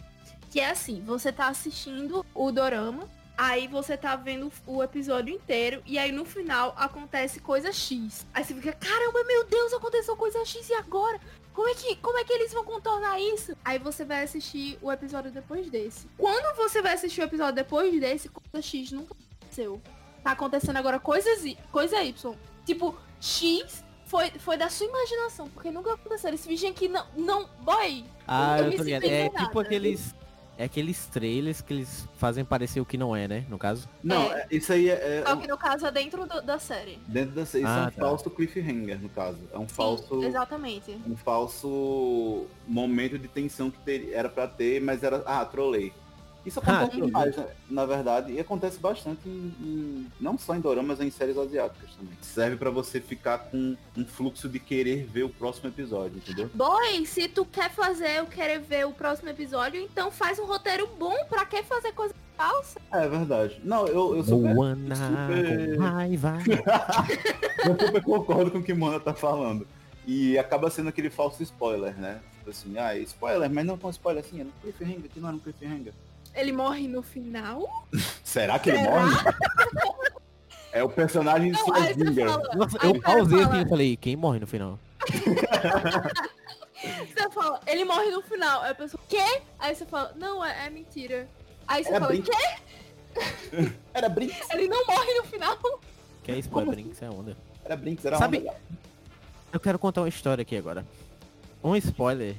que é assim, você tá assistindo o dorama, aí você tá vendo o episódio inteiro e aí no final acontece coisa X. Aí você fica, caramba, meu Deus, aconteceu coisa X e agora? Como é que, como é que eles vão contornar isso? Aí você vai assistir o episódio depois desse. Quando você vai assistir o episódio depois desse, coisa X nunca aconteceu. Tá acontecendo agora coisas y, coisa Y. Tipo, X foi, foi da sua imaginação, porque nunca aconteceu. Eles fingem que não, não, boy. Ah, eu, eu tô ligado. É tipo aqueles é aqueles trailers que eles fazem parecer o que não é, né? No caso. Não, É. é- isso aí é, é Só que no caso é dentro do- da série. dentro da isso é Ah, um tá. falso cliffhanger, no caso. É um falso Sim, exatamente. um falso momento de tensão que ter- era pra ter, mas era ah, trolei. Isso Ah, acontece entendi. demais, né? na verdade, e acontece bastante em, em- não só em doramas, mas em séries asiáticas também. Serve pra você ficar com um fluxo de querer ver o próximo episódio, entendeu? Boy, se tu quer fazer, eu querer ver o próximo episódio, então faz um roteiro bom. Pra que fazer coisa falsa? É verdade. Não, eu, eu super, Moana super- com raiva. eu super concordo com o que Mona tá falando. E acaba sendo aquele falso spoiler, né? Tipo assim, ah, spoiler, mas não tão spoiler assim, é no cliffhanger, que não é no cliffhanger. Ele morre no final? Será que ele morre? É o personagem Não, fala, Nossa, Aí eu pausei fala- assim e falei, quem morre no final? você fala, ele morre no final. Aí a pessoa, quê? Aí você fala, não, é, é mentira. Aí você Era fala, quê? Era Brinks, Ele não morre no final. Que é spoiler, Brinks, é onda. era Brinks, era Sabe- onda. Eu quero contar uma história aqui agora. Um spoiler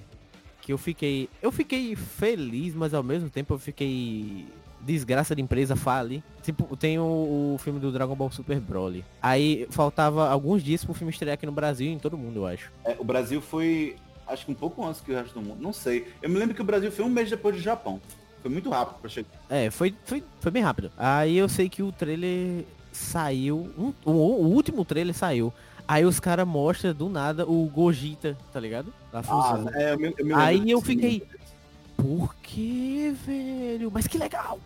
que eu fiquei. Eu fiquei feliz, mas ao mesmo tempo eu fiquei. Desgraça de empresa fale. Tipo, tem o, o filme do Dragon Ball Super Broly. Aí faltava alguns dias pro filme estrear aqui no Brasil e em todo mundo, eu acho. É, o Brasil foi, acho que um pouco antes que o resto do mundo. Não sei. Eu me lembro que o Brasil foi um mês depois do Japão. Foi muito rápido pra chegar. É, foi, foi, foi bem rápido. Aí eu sei que o trailer saiu. um- o, o último trailer saiu. Aí os caras mostram do nada o Gogeta, tá ligado? Da Ah, fusão. é, eu me, eu me Aí eu fiquei. Por que, velho? Mas que legal!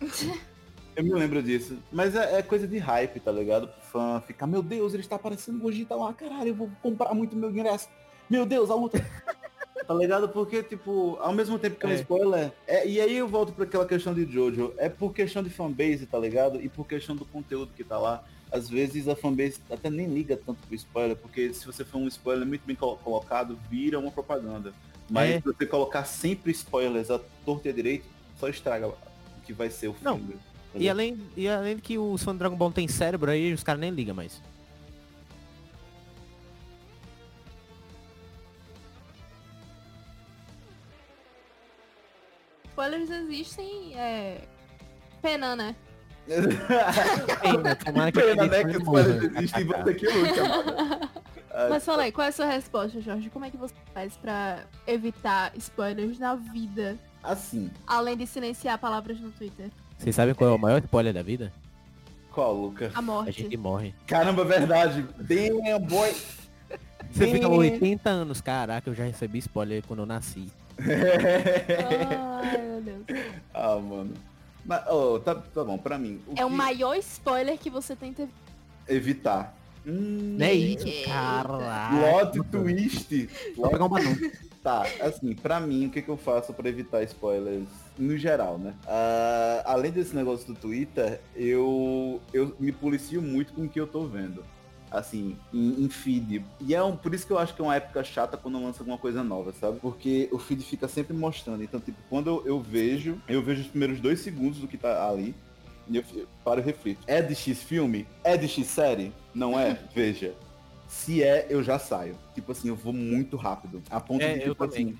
Eu me lembro disso. Mas é, é coisa de hype, tá ligado? Pro fã ficar, meu Deus, ele está aparecendo Gogeta lá, caralho, eu vou comprar muito meu ingresso. Meu Deus, a luta. Tá ligado? Porque, tipo, ao mesmo tempo que é um É. spoiler, é, e aí eu volto pra aquela questão de Jojo, é por questão de fanbase, tá ligado? E por questão do conteúdo que tá lá. Às vezes a fanbase até nem liga tanto pro spoiler, porque se você for um spoiler muito bem colo- colocado, vira uma propaganda. Mas É. se você colocar sempre spoilers a torta e a direito, só estraga o que vai ser o Não. filme. E além, e além de que o fã do Dragon Ball tem cérebro, aí os caras nem ligam mais. Spoilers existem, é... Pena, né? Pena, tomara que Pena, né? Que os spoilers existem e você que. Ah, Mas fala aí, qual é a sua resposta, Jorge? Como é que você faz pra evitar spoilers na vida? Assim, Além de silenciar palavras no Twitter. Vocês sabem qual é o maior spoiler da vida? qual, Luca? A A morte. gente morre. Caramba, verdade. Damn, boy. Você fica Damn. 80 anos, caraca, eu já recebi spoiler quando eu nasci. Ai, meu Deus. ah, mano. Mas, oh, tá, tá bom, pra mim. É o que maior spoiler que você tenta Evitar. Hum, Não é isso, caralho. Plot twist. Vou pegar um batom. Tá, assim, pra mim, o que, que eu faço pra evitar spoilers no geral, né? Ah, além desse negócio do Twitter, eu, eu me policio muito com o que eu tô vendo. Assim, em, em feed. E é um, por isso que eu acho que é uma época chata quando lança alguma coisa nova, sabe? Porque o feed fica sempre mostrando. Então, tipo, quando eu, eu vejo, eu vejo os primeiros dois segundos do que tá ali. E eu, eu paro e reflito. É de X filme? É de X série? Não é? Veja. Se é, eu já saio. Tipo assim, eu vou muito rápido. A ponto É, de, eu tipo também. assim,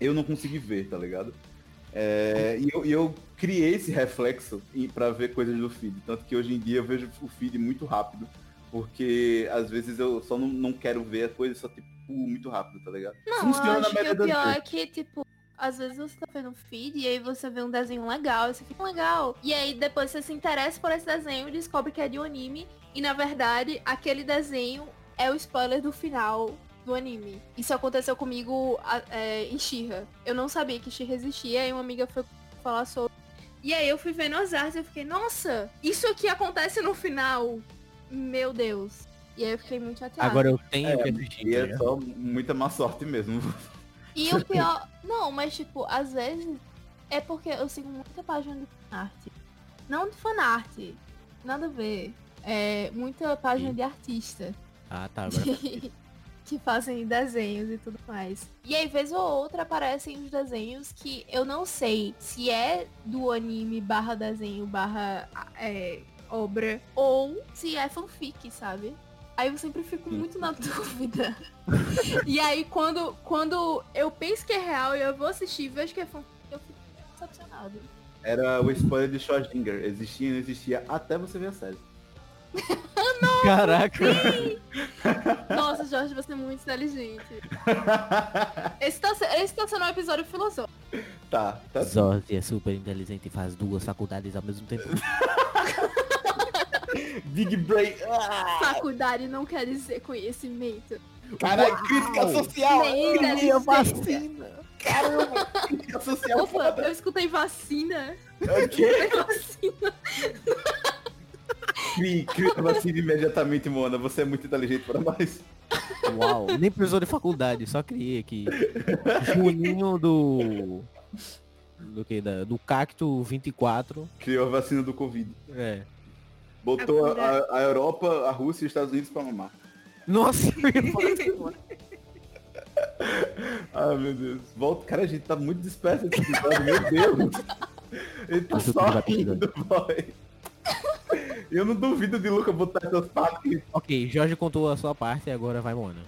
eu não consegui ver, tá ligado? É, e, eu, eu criei esse reflexo pra ver coisas do feed. Tanto que hoje em dia eu vejo o feed muito rápido. Porque às vezes eu só não, não quero ver a coisa, só tipo, muito rápido, tá ligado? Não, eu acho que o pior é que, tipo, às vezes você tá vendo um feed e aí você vê um desenho legal, e você fica legal. E aí depois você se interessa por esse desenho e descobre que é de um anime. E na verdade, aquele desenho é o spoiler do final do anime. Isso aconteceu comigo é, em Shira. Eu não sabia que Shira existia, e uma amiga foi falar sobre. E aí eu fui vendo as artes e eu fiquei, nossa, isso aqui acontece no final. Meu Deus. E aí eu fiquei muito chateada. Agora eu tenho É, que assistir. E tá é ligado? só muita má sorte mesmo. E o pior. Não, mas tipo, às vezes é porque eu sigo muita página de fanart. Não de fanart. Nada a ver. É muita página Sim. de artista. Ah, tá, agora. Que, que fazem desenhos e tudo mais. E aí, vez ou outra, aparecem os desenhos que eu não sei se é do anime barra desenho barra é, obra ou se é fanfic, sabe? Aí eu sempre fico muito na dúvida. e aí, quando, quando eu penso que é real e eu vou assistir e vejo que é fanfic, eu fico, decepcionado. Era o spoiler de Schrödinger. Existia e não existia até você ver a série. Caraca. Nossa, Jorge, você é muito inteligente. Esse tá, se- esse tá sendo um episódio filosófico. tá, tá. Zorzi é super inteligente e faz duas faculdades ao mesmo tempo. Big Brain. Ah, Faculdade não quer dizer conhecimento. Caralho, crítica social. Minha inteligência. Caramba, crítica social Opa, foda. eu escutei vacina. O quê? Eu vacina. Crie a vacina imediatamente, Mona. Você é muito inteligente para mais. Uau. Nem precisou de faculdade, só criei aqui. Juninho do. Do que? Da, do Cacto 24. Criou a vacina do Covid. É. Botou a, a- a Europa, a Rússia e os Estados Unidos pra mamar. Nossa, eu ia falar isso agora. Ai, meu Deus. Volta. Cara, a gente tá muito disperso esse episódio, meu Deus. Ele tá só rindo, boy. Eu não duvido de Luca botar essas partes. ok, Jorge contou a sua parte e agora vai Mona.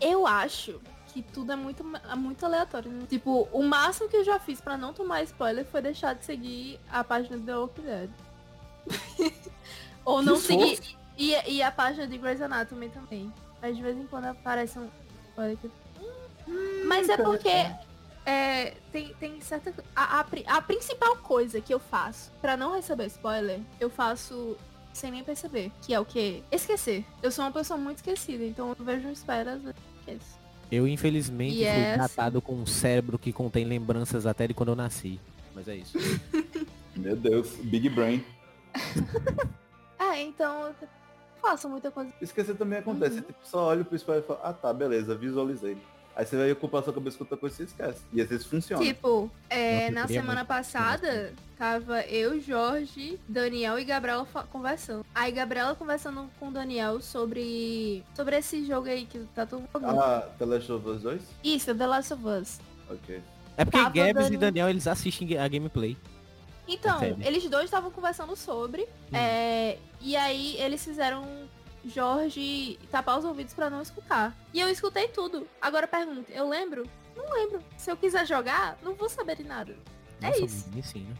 Eu acho que tudo é muito, é muito aleatório. né? Tipo, o máximo que eu já fiz pra não tomar spoiler foi deixar de seguir a página do The Walking Dead. Ou não Que seguir. E, e a página de Grey's Anatomy também. Mas de vez em quando aparece um spoiler que... Mas é porque é, tem, tem certa... A, a, a principal coisa que eu faço pra não receber spoiler, eu faço sem nem perceber. Que é o quê? Esquecer. Eu sou uma pessoa muito esquecida, então eu vejo um spoiler às vezes eu esqueço. Eu infelizmente Yes. fui tratado com um cérebro que contém lembranças até de quando eu nasci. Mas é isso. Meu Deus, Big Brain. É, então eu faço muita coisa. Esquecer também acontece. Uhum. Você tipo, só olha pro spoiler e fala, ah tá, beleza, visualizei. Aí você vai ocupar sua cabeça com outra coisa e você esquece. E às vezes funciona. Tipo, é, na semana muito passada, tava eu, Jorge, Daniel e Gabriela conversando. Aí Gabriela conversando com o Daniel sobre. sobre esse jogo aí que tá todo mundo jogando. Ah, The Last of Us 2? Isso, The Last of Us. Ok. É porque Tava Gabs e Daniel eles assistem a gameplay. Então, eles dois estavam conversando sobre. é, e aí eles fizeram Jorge tampar os ouvidos pra não escutar. E eu escutei tudo. Agora pergunta, eu lembro? Não lembro. Se eu quiser jogar, não vou saber de nada. É Nossa, isso. me ensina.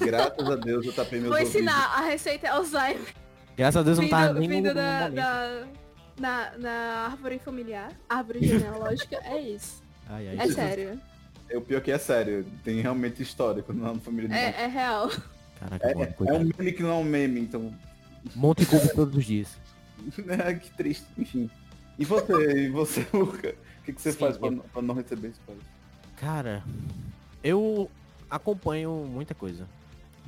Graças a Deus eu tapei meus Vou ouvidos. ensinar a receita Alzheimer. Graças a Deus eu não Vindo, nem vindo da, da- na, na árvore familiar, árvore genealógica, é isso. Ai, ai, É sério. É o pior que é sério. Tem realmente histórico na família de É, é real. Caraca, mano, É um meme que não é um meme, então. Monte Cubo todos os dias. É, que triste, enfim. E você, e você, Luca? O que, que você Sim, faz pra, eu- não- pra não receber spoiler? Cara, eu acompanho muita coisa.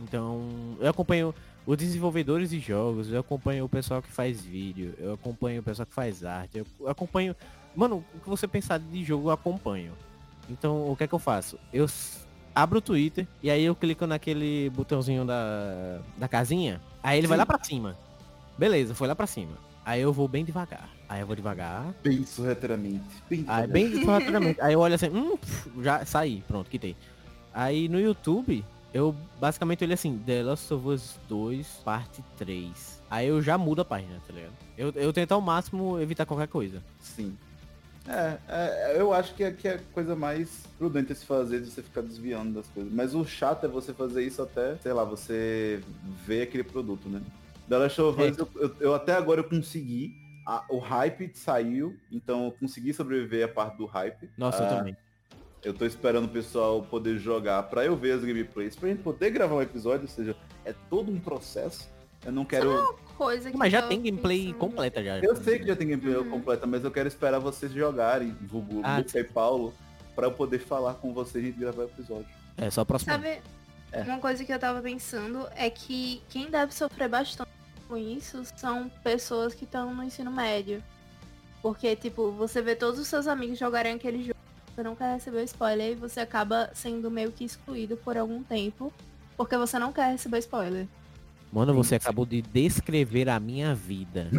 Então, eu acompanho os desenvolvedores de jogos, eu acompanho o pessoal que faz vídeo, eu acompanho o pessoal que faz arte, eu acompanho. Mano, o que você pensar de jogo eu acompanho. Então, o que é que eu faço? Eu abro o Twitter e aí eu clico naquele botãozinho da, da casinha, aí ele vai Sim. lá pra cima. Beleza, foi lá pra cima. Aí eu vou bem devagar. Aí eu vou devagar, Bem sorrateiramente. Bem Aí devagar. bem sorrateiramente. Aí eu olho assim, hum, já saí, pronto, quitei. Aí no YouTube, eu basicamente olho assim, The Last of Us 2, parte 3. Aí eu já mudo a página, tá ligado? Eu, eu tento ao máximo evitar qualquer coisa. Sim. É, é, eu acho que é, que é a coisa mais prudente a se fazer de você ficar desviando das coisas. Mas o chato é você fazer isso até, sei lá, você ver aquele produto, né? The Last of Us, É. eu, eu- eu até agora eu consegui. a- o hype saiu, então eu consegui sobreviver a parte do hype. Nossa, eu Ah, também. Eu tô esperando o pessoal poder jogar pra eu ver as gameplays, pra gente poder gravar um episódio, ou seja, é todo um processo. Eu não quero. Coisa que Mas já eu tem gameplay pensando. completa já. Eu sei que já tem gameplay Uhum. completa, mas eu quero esperar vocês jogarem, vulgo Ah, Luca e Paulo, pra eu poder falar com vocês e gravar o episódio. É, só próximo. ano. Sabe, É. uma coisa que eu tava pensando é que quem deve sofrer bastante com isso são pessoas que estão no ensino médio. Porque, tipo, você vê todos os seus amigos jogarem aquele jogo, você não quer receber spoiler e você acaba sendo meio que excluído por algum tempo, porque você não quer receber spoiler. Mano, você acabou de descrever a minha vida.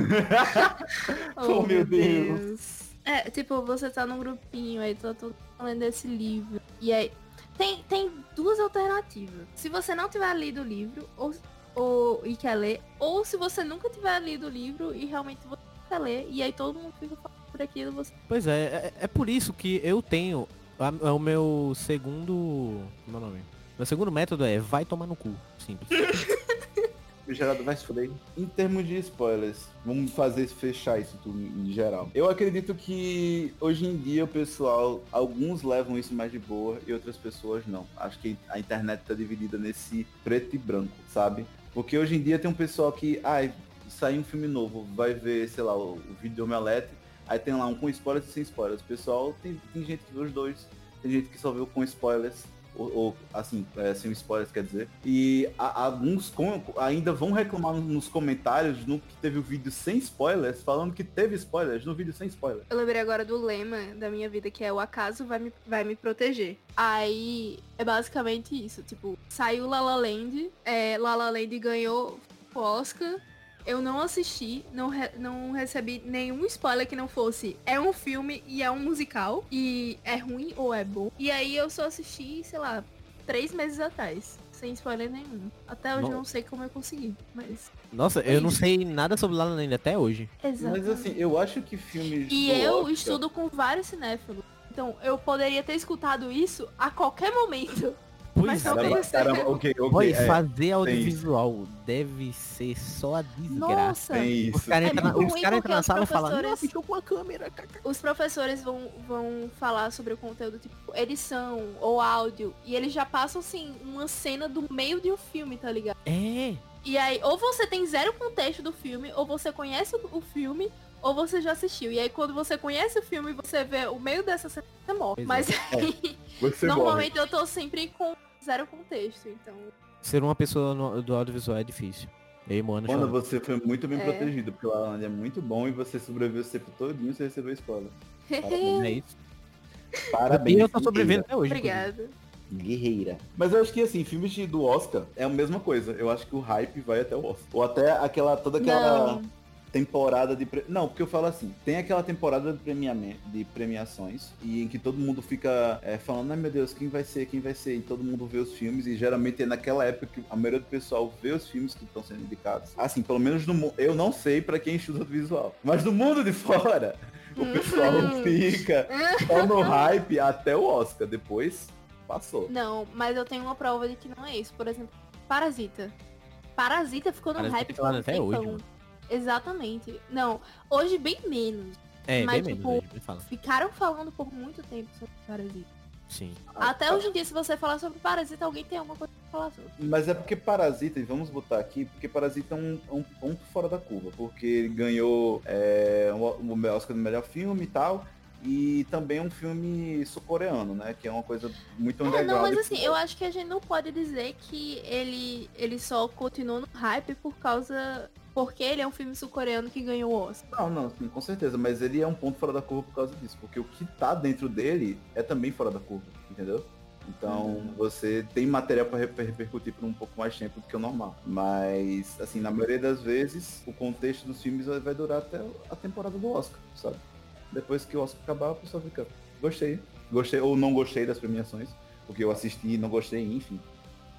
Oh, meu Deus. É, tipo, você tá num grupinho, aí tá todo mundo lendo esse livro. E aí. Tem, tem duas alternativas. Se você não tiver lido o livro, ou, ou e quer ler, ou se você nunca tiver lido o livro e realmente você quer ler, e aí todo mundo fica falando por aquilo, você. Pois é, é, é por isso que eu tenho é O meu segundo. Como é o nome? Meu segundo método é vai tomar no cu. Simples. Geraldo vai se fuder. Em termos de spoilers, vamos fazer fechar isso tudo em geral. Eu acredito que hoje em dia o pessoal, alguns levam isso mais de boa e outras pessoas não. Acho que a internet tá dividida nesse preto e branco, sabe? Porque hoje em dia tem um pessoal que, ai, sai um filme novo, vai ver, sei lá, o, vídeo do Omelete, aí tem lá um com spoilers e sem spoilers. O pessoal, tem, tem gente que vê os dois, tem gente que só o com spoilers. Ou, ou, assim, é, sem spoilers quer dizer. E a- alguns ainda vão reclamar nos comentários no que teve o vídeo sem spoilers, falando que teve spoilers no vídeo sem spoilers. Eu lembrei agora do lema da minha vida, que é o acaso vai me, vai me proteger. Aí é basicamente isso, tipo, saiu La La Land, é, La La Land ganhou Oscar, eu não assisti, não, re- não recebi nenhum spoiler que não fosse é um filme e é um musical, e é ruim ou é bom. E aí eu só assisti, sei lá, três meses atrás, sem spoiler nenhum. Até hoje eu Não. não sei como eu consegui, mas... Nossa, eu não sei nada sobre La La Land até hoje. Exato. Mas assim, eu acho que filmes. E do eu Oscar- estudo com vários cinéfilos. Então, eu poderia ter escutado isso a qualquer momento. Pois Mas não é. Caramba, aconteceu. caramba, ok, ok. Oi, é, fazer audiovisual deve ser só a desgraça. Nossa, Os caras É entram na, os ruim cara entram na sala e falam, estou com a câmera. caca." os professores vão, vão falar sobre o conteúdo, tipo, edição ou áudio. E eles já passam, assim, uma cena do meio de um filme, tá ligado? É, E aí, ou você tem zero contexto do filme, ou você conhece o filme, ou você já assistiu. E aí, quando você conhece o filme, você vê o meio dessa cena, você morre. Pois é. Mas Você normalmente eu tô sempre com zero contexto, então... ser uma pessoa no- do audiovisual é difícil. E Moana Quando choramos. você foi muito bem É. protegido, porque o La La Land é muito bom e você sobreviveu o tempo todinho sem receber spoiler. É isso. Parabéns. E eu tô sobrevivendo até hoje. Obrigada. Guerreira. Mas eu acho que assim, filmes de- do Oscar é a mesma coisa. Eu acho que o hype vai até o Oscar. Ou até aquela toda aquela Não. Temporada de pre... não, porque eu falo assim, tem aquela temporada de, premiame... de premiações e em que todo mundo fica é, falando, ai meu Deus, quem vai ser, quem vai ser, e todo mundo vê os filmes e geralmente é naquela época que a maioria do pessoal vê os filmes que estão sendo indicados. Assim, pelo menos no mundo, eu não sei pra quem estuda visual, mas no mundo de fora, o pessoal Uhum. fica só no hype até o Oscar, depois passou. Não, mas eu tenho uma prova de que não é isso. Por exemplo, Parasita. Parasita ficou no Parasita hype tá por um até tempão. hoje, mano. Exatamente. Não, hoje bem menos. É, Mas, bem tipo, menos, hoje, me fala. Ficaram falando por muito tempo sobre Parasita. Sim. Até hoje em dia, se você falar sobre Parasita, alguém tem alguma coisa pra falar sobre. Mas é porque Parasita, e vamos botar aqui, porque Parasita é um, é um ponto fora da curva, porque ele ganhou é, o o Oscar do melhor filme e tal, e também é um filme sul-coreano, né? Que é uma coisa muito É, underground. não, mas assim, eu acho que a gente não pode dizer que ele, ele só continuou no hype por causa... Porque ele é um filme sul-coreano que ganhou o Oscar. Não, não, sim, com certeza, mas ele é um ponto fora da curva por causa disso, porque o que tá dentro dele é também fora da curva, entendeu? Então Uhum. você tem material para repercutir por um pouco mais tempo do que o normal. Mas, assim, na maioria das vezes, o contexto dos filmes vai vai durar até a temporada do Oscar, sabe? Depois que o Oscar acabar, a pessoa fica, gostei, gostei ou não gostei das premiações, porque eu assisti e não gostei, enfim.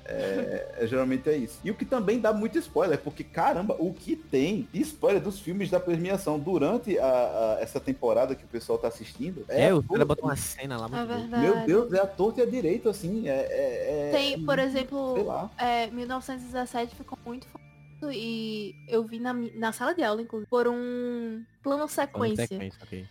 É, é, geralmente é isso. E o que também dá muito spoiler, porque caramba, o que tem de spoiler dos filmes da premiação durante a, a- essa temporada que o pessoal tá assistindo. É, os tudo- caras botam uma cena lá É. Meu Deus, é a torta e a direito, assim. É, é- é- Tem, por Sei exemplo, lá. é, 1917 ficou muito famoso e eu vi na, na sala de aula, inclusive, por um plano sequência. Sequência, ok.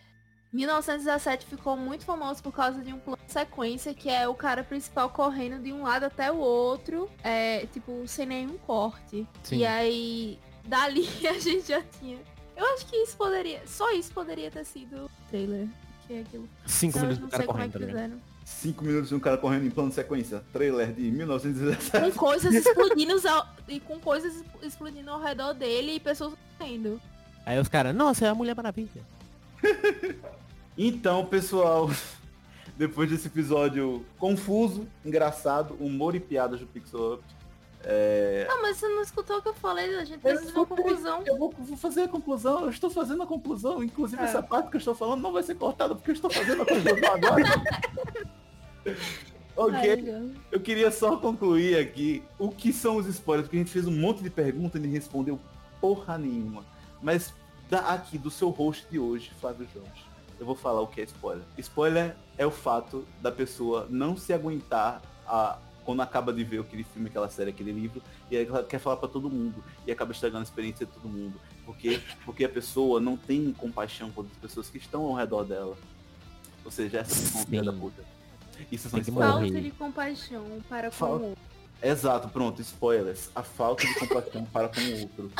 1917 ficou muito famoso por causa de um plano de sequência, que é o cara principal correndo de um lado até o outro, é, tipo, sem nenhum corte. Sim. E aí, dali a gente já tinha. Eu acho que isso poderia. Só isso poderia ter sido o trailer. Que é aquilo. Cinco Eu minutos não do cara sei como é correndo, que tá ligado? fizeram. Cinco minutos de um cara correndo em plano de sequência. Trailer de 1917. Com coisas explodindo ao- e com coisas explodindo ao redor dele e pessoas correndo. Aí os caras, nossa, é a Mulher Maravilha. Então, pessoal, depois desse episódio confuso, engraçado, humor e piadas do Pixel Up. É... Não, mas você não escutou o que eu falei, a gente precisa de uma conclusão. Eu vou, vou fazer a conclusão, eu estou fazendo a conclusão. Inclusive É. essa parte que eu estou falando não vai ser cortada porque eu estou fazendo a conclusão agora. ok, Ai, eu queria só concluir aqui o que são os spoilers, porque a gente fez um monte de perguntas e ninguém respondeu porra nenhuma. Mas da, aqui do seu host de hoje, Flávio Jorge, eu vou falar o que é spoiler. Spoiler é o fato da pessoa não se aguentar a, quando acaba de ver aquele filme, aquela série, aquele livro, e ela quer falar para todo mundo, e acaba estragando a experiência de todo mundo. Porque, porque a pessoa não tem compaixão com as pessoas que estão ao redor dela. Ou seja, essa é da puta. Isso são Falta de compaixão para com o outro. Exato, pronto, spoilers. A falta de compaixão para com o outro.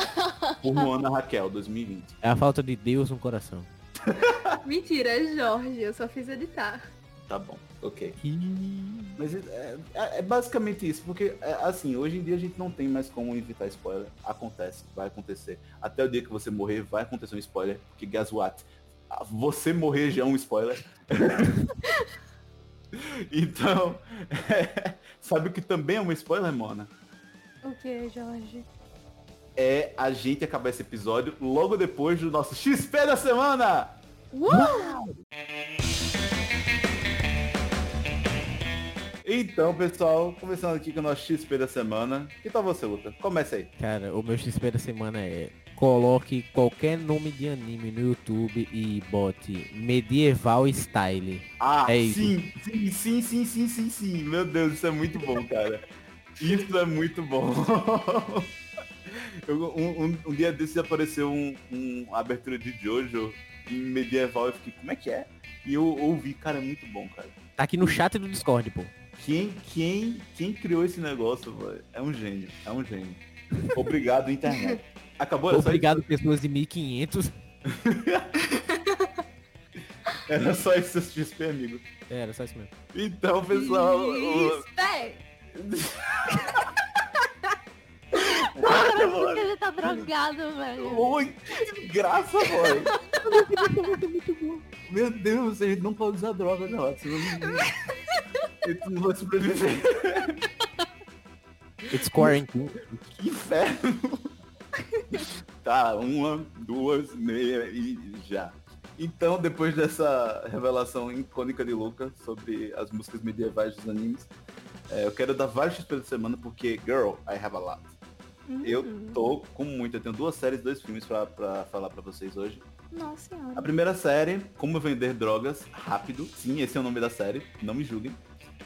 Por Moana Raquel, 2020. É a falta de Deus no coração. Mentira, é Jorge, eu só fiz editar. Tá bom, ok. Mas é, é, é, basicamente isso, porque é, assim, hoje em dia a gente não tem mais como evitar spoiler. Acontece, vai acontecer. Até o dia que você morrer, vai acontecer um spoiler, porque guess what? Você morrer já é um spoiler. então, é, sabe o que também é um spoiler, Mona? O que, Jorge? É a gente acabar esse episódio logo depois do nosso XP da semana! Então, pessoal, começando aqui com o nosso XP da semana. Que tal você, Luta? Comece aí. Cara, o meu XP da semana é coloque qualquer nome de anime no YouTube e bote medieval style. Ah, é sim, sim, sim, sim, sim, sim, sim. Meu Deus, isso é muito bom, cara. Isso é muito bom. Eu, um, um, um, dia desses apareceu um, um abertura de Jojo em medieval. Eu fiquei, como é que é? E eu ouvi, cara, é muito bom, cara. Tá aqui no chat do Discord, pô. Quem, quem, quem criou esse negócio, véio, é um gênio, é um gênio. Obrigado, internet. Acabou? Obrigado, pessoas de 1500. Era só isso XP, amigo. É, era só isso mesmo. Então, pessoal... o... Cara, ele tá drogado, velho. Oi, que graça, velho. Meu Deus, a gente não pode usar droga, não. Tu não vai sobreviver. It's quarantine. Que inferno. Tá, uma, duas, meia e já. Então, depois dessa revelação icônica de Luca sobre as músicas medievais dos animes, é, eu quero dar vários XP da semana porque, girl, I have a lot. Uhum. Eu tô com muito. Eu tenho duas séries, dois filmes pra, pra falar pra vocês hoje. Nossa senhora. A primeira série, Como Vender Drogas Rápido. Sim, esse é o nome da série. Não me julguem.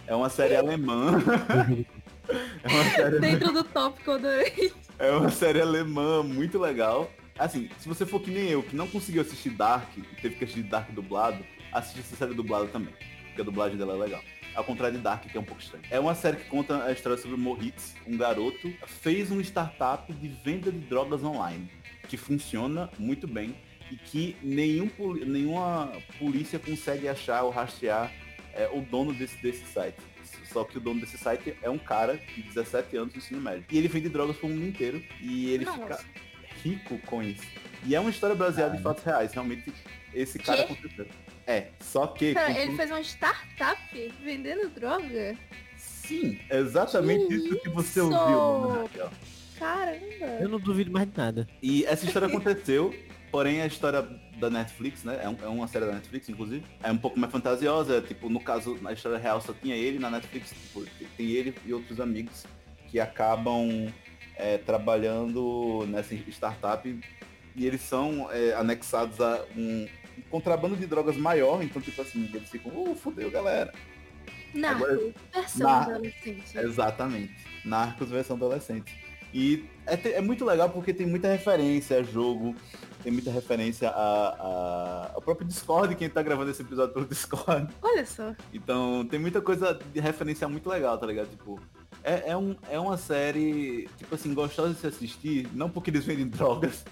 É uma série alemã. é uma série... Dentro do tópico adorei. É uma série alemã muito legal. Assim, se você for que nem eu, que não conseguiu assistir Dark, e teve que assistir Dark dublado, assiste essa série dublada também. Porque a dublagem dela é legal ao contrário de Dark, que é um pouco estranho. É uma série que conta a história sobre o Moritz, um garoto, fez uma startup de venda de drogas online, que funciona muito bem e que nenhum, nenhuma polícia consegue achar ou rastrear é, o dono desse, desse site. Só que o dono desse site é um cara de 17 anos no ensino médio. E ele vende drogas pro mundo inteiro e ele Nossa. fica rico com isso. E é uma história baseada ah, em fatos reais. Realmente, esse cara aconteceu. É, só que. Pera, ele fez uma startup vendendo droga? Sim, exatamente que isso, isso que você ouviu, Raquel. Caramba! Eu não duvido mais de nada. E essa história aconteceu, porém a história da Netflix, né? É, um, é, uma série da Netflix, inclusive. É um pouco mais fantasiosa, tipo, no caso, na história real só tinha ele, na Netflix, tipo, tem ele e outros amigos que acabam é, trabalhando nessa startup e eles são é, anexados a um, contrabando de drogas maior, então tipo assim, eles ficam, uh, fodeu, galera. Narcos, Agora, versão Nar adolescente. Exatamente. Narcos versão adolescente. E é, é, muito legal porque tem muita referência a jogo, tem muita referência a, ao próprio Discord, quem tá gravando esse episódio pelo Discord. Olha só. Então tem muita coisa de referência muito legal, tá ligado? Tipo, é, é, um, é uma série, tipo assim, gostosa de se assistir, não porque eles vendem drogas,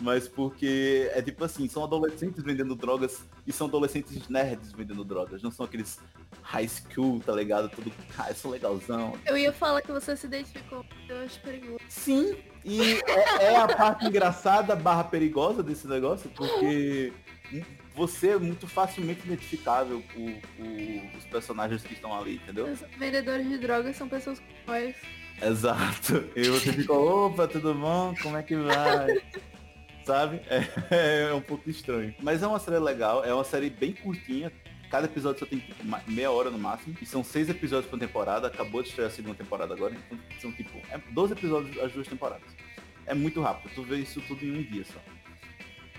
mas porque é tipo assim, são adolescentes vendendo drogas e são adolescentes nerds vendendo drogas, não são aqueles high school, tá ligado? Tudo, ah, eu sou legalzão. Eu ia falar que você se identificou, eu acho perigoso. Sim, e é, é a parte engraçada barra perigosa desse negócio, porque você é muito facilmente identificável com, os personagens que estão ali, entendeu? Os vendedores de drogas são pessoas nós. Exato. E você fica, opa, tudo bom? Como é que vai? sabe? É, é, um pouco estranho. Mas é uma série legal, é uma série bem curtinha. Cada episódio só tem meia hora no máximo. E são seis episódios por temporada. Acabou de estrear a segunda temporada agora. Então são tipo é 12 episódios as duas temporadas. É muito rápido. Tu vê isso tudo em um dia só.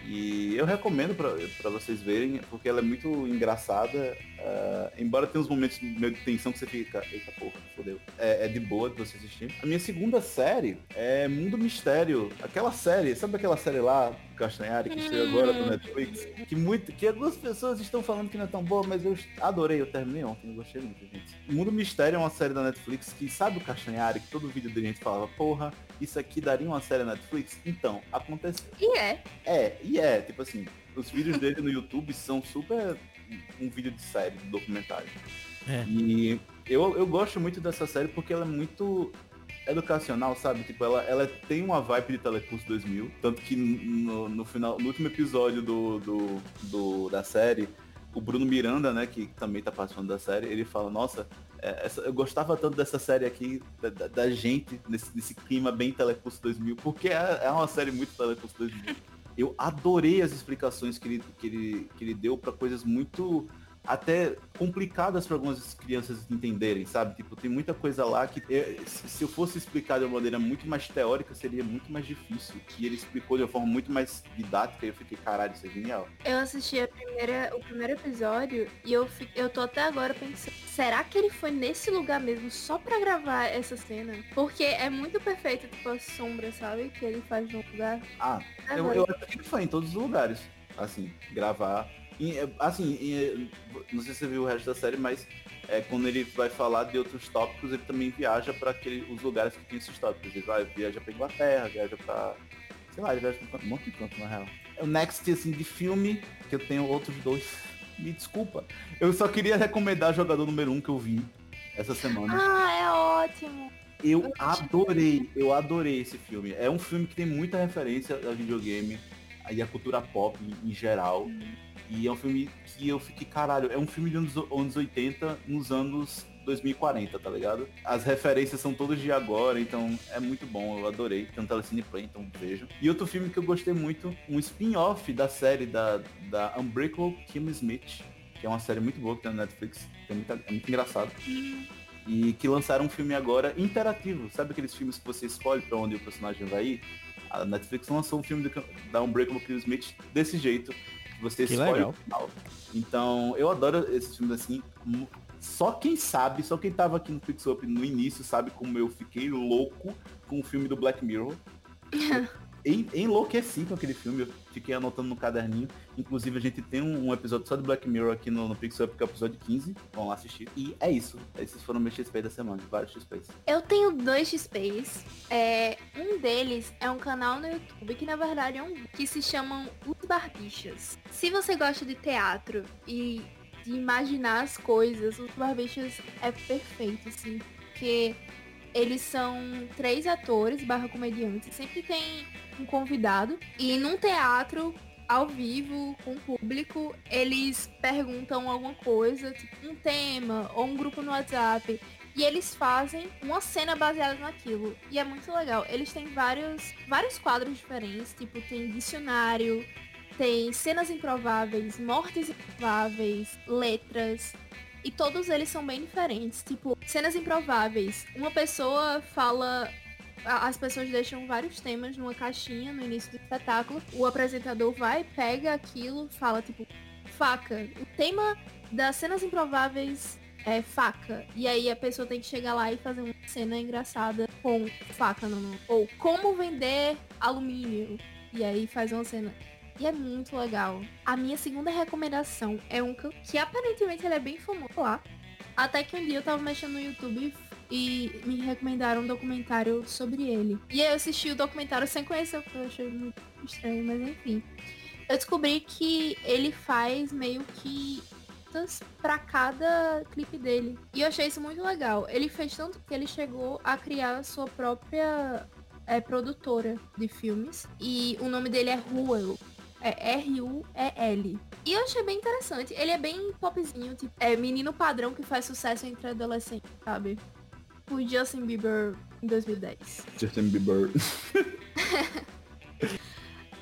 E eu recomendo para vocês verem, porque ela é muito engraçada. Uh, embora tenha uns momentos meio de tensão que você fica, eita porra, fodeu. É, é, de boa de você assistir. A minha segunda série é Mundo Mistério. Aquela série, sabe aquela série lá, Castanhari, que estreou agora do Netflix? Que, muito, que algumas pessoas estão falando que não é tão boa, mas eu adorei, eu terminei ontem, eu gostei muito, gente. Mundo Mistério é uma série da Netflix que sabe o Castanhari, que todo vídeo dele a gente falava, porra, isso aqui daria uma série Netflix? Então, aconteceu. E é. É, e é, tipo assim, os vídeos dele no YouTube são super um vídeo de série, de documentário. É. E eu, eu gosto muito dessa série porque ela é muito educacional, sabe? Tipo, ela, ela tem uma vibe de Telecurso 2000, tanto que no, no final, no último episódio do, do, do, da série, o Bruno Miranda, né, que também tá participando da série, ele fala, nossa, essa, eu gostava tanto dessa série aqui, da, da, da gente, nesse, nesse, clima bem Telecurso 2000, porque é, é uma série muito Telecurso 2000 eu adorei as explicações que ele, que ele, que ele deu para coisas muito até complicadas para algumas crianças entenderem, sabe? Tipo, tem muita coisa lá que eh, se eu fosse explicar de uma maneira muito mais teórica, seria muito mais difícil. E ele explicou de uma forma muito mais didática e eu fiquei, caralho, isso é genial. Eu assisti a primeira, o primeiro episódio e eu, eu tô até agora pensando, será que ele foi nesse lugar mesmo só para gravar essa cena? Porque é muito perfeito, tipo, a sombra, sabe? Que ele faz no lugar. Ah, eu, eu acho que ele foi em todos os lugares. Assim, gravar assim, é, não sei se você viu o resto da série, mas é, quando ele vai falar de outros tópicos, ele também viaja para os lugares que tem esses tópicos. Ele vai, viaja para Inglaterra, viaja para sei lá, ele viaja para um monte de canto na real. É o next assim de filme que eu tenho outros dois. Me desculpa. Eu só queria recomendar jogador número um que eu vi essa semana. Ah, é ótimo. Eu adorei, eu adorei esse filme. É um filme que tem muita referência a videogame e a cultura pop em geral. Hum e é um filme que eu fiquei, caralho, é um filme de anos, anos 80 nos anos 2040, tá ligado? As referências são todas de agora, então é muito bom, eu adorei. Tem um Telecine Play, então vejo. E outro filme que eu gostei muito, um spin-off da série da, da Unbreakable Kim Smith, que é uma série muito boa que tem na Netflix, é muito, é muito engraçado. E que lançaram um filme agora interativo. Sabe aqueles filmes que você escolhe para onde o personagem vai ir? A Netflix lançou um filme da Unbreakable Kim Smith desse jeito você que escolhe legal. o final. Então, eu adoro esses filmes assim. Só quem sabe, só quem tava aqui no Pix Up no início sabe como eu fiquei louco com o filme do Black Mirror. enlouqueci com aquele filme, eu fiquei anotando no caderninho. Inclusive, a gente tem um, um episódio só de Black Mirror aqui no, no Pixel, que é o episódio 15. Vão lá assistir. E é isso. Esses foram meus XP da semana, vários XPs. Eu tenho dois XPs. É, um deles é um canal no YouTube que, na verdade, é um que se chamam Os Barbichas. Se você gosta de teatro e de imaginar as coisas, Os Barbichas é perfeito, assim. Porque eles são três atores barra comediantes. Sempre tem um convidado. E num teatro, ao vivo, com o público, eles perguntam alguma coisa, tipo um tema, ou um grupo no WhatsApp. E eles fazem uma cena baseada naquilo. E é muito legal. Eles têm vários, vários quadros diferentes. Tipo, tem dicionário, tem cenas improváveis, mortes improváveis, letras. E todos eles são bem diferentes. Tipo, cenas improváveis. Uma pessoa fala as pessoas deixam vários temas numa caixinha no início do espetáculo. O apresentador vai, pega aquilo, fala tipo, faca. O tema das cenas improváveis é faca. E aí a pessoa tem que chegar lá e fazer uma cena engraçada com faca no. Ou como vender alumínio. E aí faz uma cena. E é muito legal. A minha segunda recomendação é um que aparentemente ele é bem famoso lá. Até que um dia eu tava mexendo no YouTube e me recomendaram um documentário sobre ele. E eu assisti o documentário sem conhecer, porque eu achei muito estranho, mas enfim. Eu descobri que ele faz meio que para cada clipe dele. E eu achei isso muito legal. Ele fez tanto que ele chegou a criar a sua própria é, produtora de filmes. E o nome dele é Ruel. É R-U-E-L. E eu achei bem interessante. Ele é bem popzinho, tipo, é menino padrão que faz sucesso entre adolescentes, sabe? O Justin Bieber em 2010. Justin Bieber.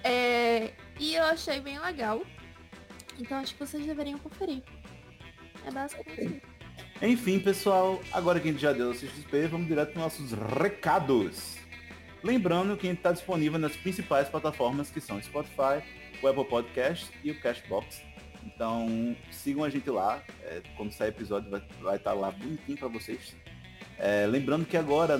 é, e eu achei bem legal. Então acho que vocês deveriam conferir. É basicamente okay. Enfim, pessoal, agora que a gente já deu o XP, vamos direto para nossos recados. Lembrando que a gente está disponível nas principais plataformas que são Spotify, o Apple Podcast e o Cashbox. Então sigam a gente lá. É, quando sair episódio vai, estar lá bonitinho para vocês. É, lembrando que agora,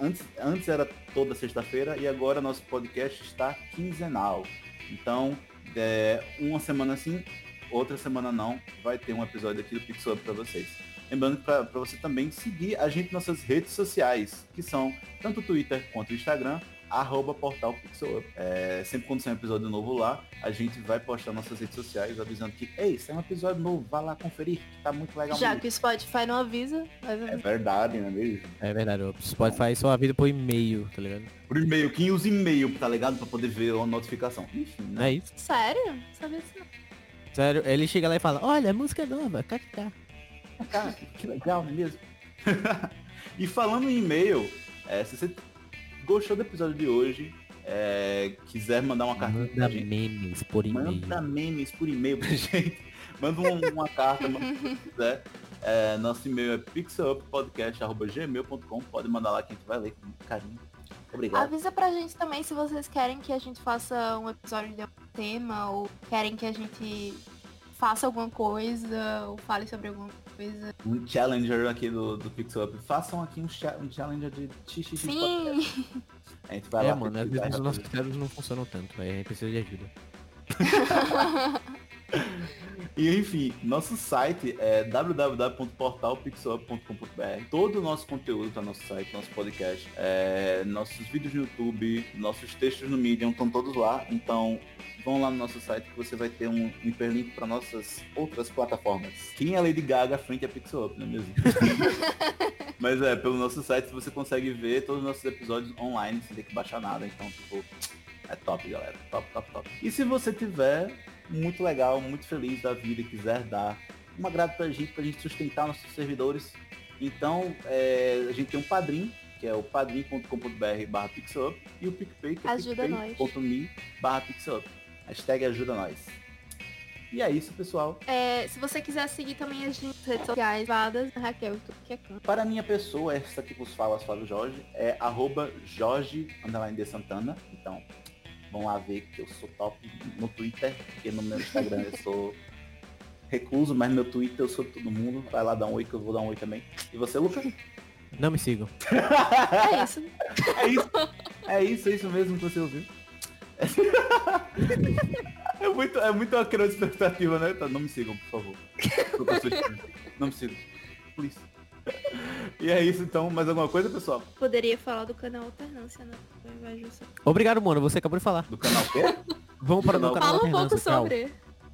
antes, antes era toda sexta-feira e agora nosso podcast está quinzenal. Então, é, uma semana sim, outra semana não, vai ter um episódio aqui do Pixel para vocês. Lembrando para você também seguir a gente nas nossas redes sociais, que são tanto o Twitter quanto o Instagram, arroba portal PixelUp. É, sempre quando sair um episódio novo lá, a gente vai postar nossas redes sociais avisando que, ei, sai um episódio novo, vai lá conferir, que tá muito legal. Já mesmo. que o Spotify não avisa, mas É verdade, não é mesmo? É verdade, o Spotify só avisa por e-mail, tá ligado? Por e-mail, quem usa e-mail, tá ligado? Pra poder ver a notificação. Enfim, né? é isso? Sério? Não sabia disso não. Sério, ele chega lá e fala, olha, música nova, kkk. Cara, que legal, não é mesmo? e falando em e-mail, é, se você gostou do episódio de hoje, é, quiser mandar uma carta pra Manda gente, memes por e-mail. Manda memes por e-mail pra gente. Manda um- uma carta, manda o que você quiser. É, nosso e-mail é pixeluppodcast.gmail.com. Pode mandar lá que a gente vai ler com muito carinho. Obrigado. Avisa pra gente também se vocês querem que a gente faça um episódio de algum tema ou querem que a gente faça alguma coisa ou fale sobre alguma coisa. Um challenger aqui do, do Pixel Up. Façam aqui um, cha- um challenger de xixi. Sim! A gente vai É, lá. mano, às vezes os nossos cérebros não funcionam tanto, aí a gente precisa de ajuda. E enfim, nosso site é www.portalpixelup.com.br. Todo o nosso conteúdo tá no nosso site, nosso podcast, é, nossos vídeos no YouTube, nossos textos no Medium estão todos lá. Então vão lá no nosso site que você vai ter um hiperlink para nossas outras plataformas. Quem é Lady Gaga frente a Pixel Up, não é mesmo? Mas é, pelo nosso site você consegue ver todos os nossos episódios online sem ter que baixar nada. Então, tipo, é top, galera. Top, top, top. E se você tiver muito legal, muito feliz da vida e quiser dar uma grata pra gente, pra gente sustentar nossos servidores, então é, a gente tem um padrinho, que é o padrim.com.br barra pixelup, e o PicPay, que é picpay.me barra pixelup. Hashtag ajuda nós. E é isso, pessoal. É, se você quiser seguir também as redes sociais, vadas, Raquel, tudo que é canto. Para a minha pessoa, essa que vos fala, Flávio Jorge, é arroba Jorge underline de Santana. Então, vão lá ver que eu sou top no Twitter, porque no meu Instagram eu sou recluso, mas no meu Twitter eu sou todo mundo. Vai lá dar um oi que eu vou dar um oi também. E você, Lucas? Não me sigam. É isso. É isso. É isso, é isso mesmo que você ouviu. É muito, é muito uma criança expectativa, né? Tá, não me sigam, por favor. Não me sigam. Please. E é isso então. Mais alguma coisa, pessoal? Poderia falar do canal Alternância, né? Obrigado, mano, você acabou de falar. Do canal quê? Vamos para o canal Fala um pouco sobre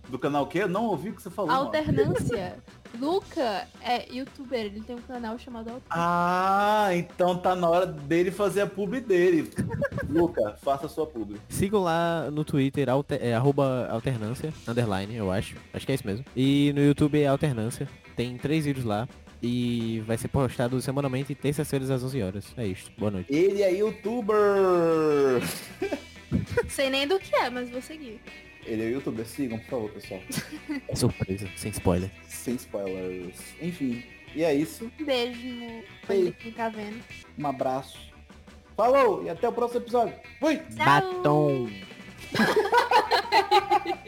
Do canal quê? Eu não ouvi o que você falou. Alternância. Luca é youtuber, ele tem um canal chamado Alternância. Ah, então tá na hora dele fazer a publi dele. Luca, faça a sua publi. Sigam lá no Twitter, alter, é, arroba alternância, underline, eu acho. Acho que é isso mesmo. E no YouTube é alternância. Tem três vídeos lá. E vai ser postado semanalmente terças-feiras às 11 horas. É isso. Boa noite. Ele é youtuber! Sei nem do que é, mas vou seguir. Ele é youtuber, sigam, por favor, pessoal. É surpresa, sem spoiler. Sem spoilers. Enfim, e é isso. Um beijo pra quem tá vendo. Um abraço. Falou e até o próximo episódio. Fui! Tchau. Batom!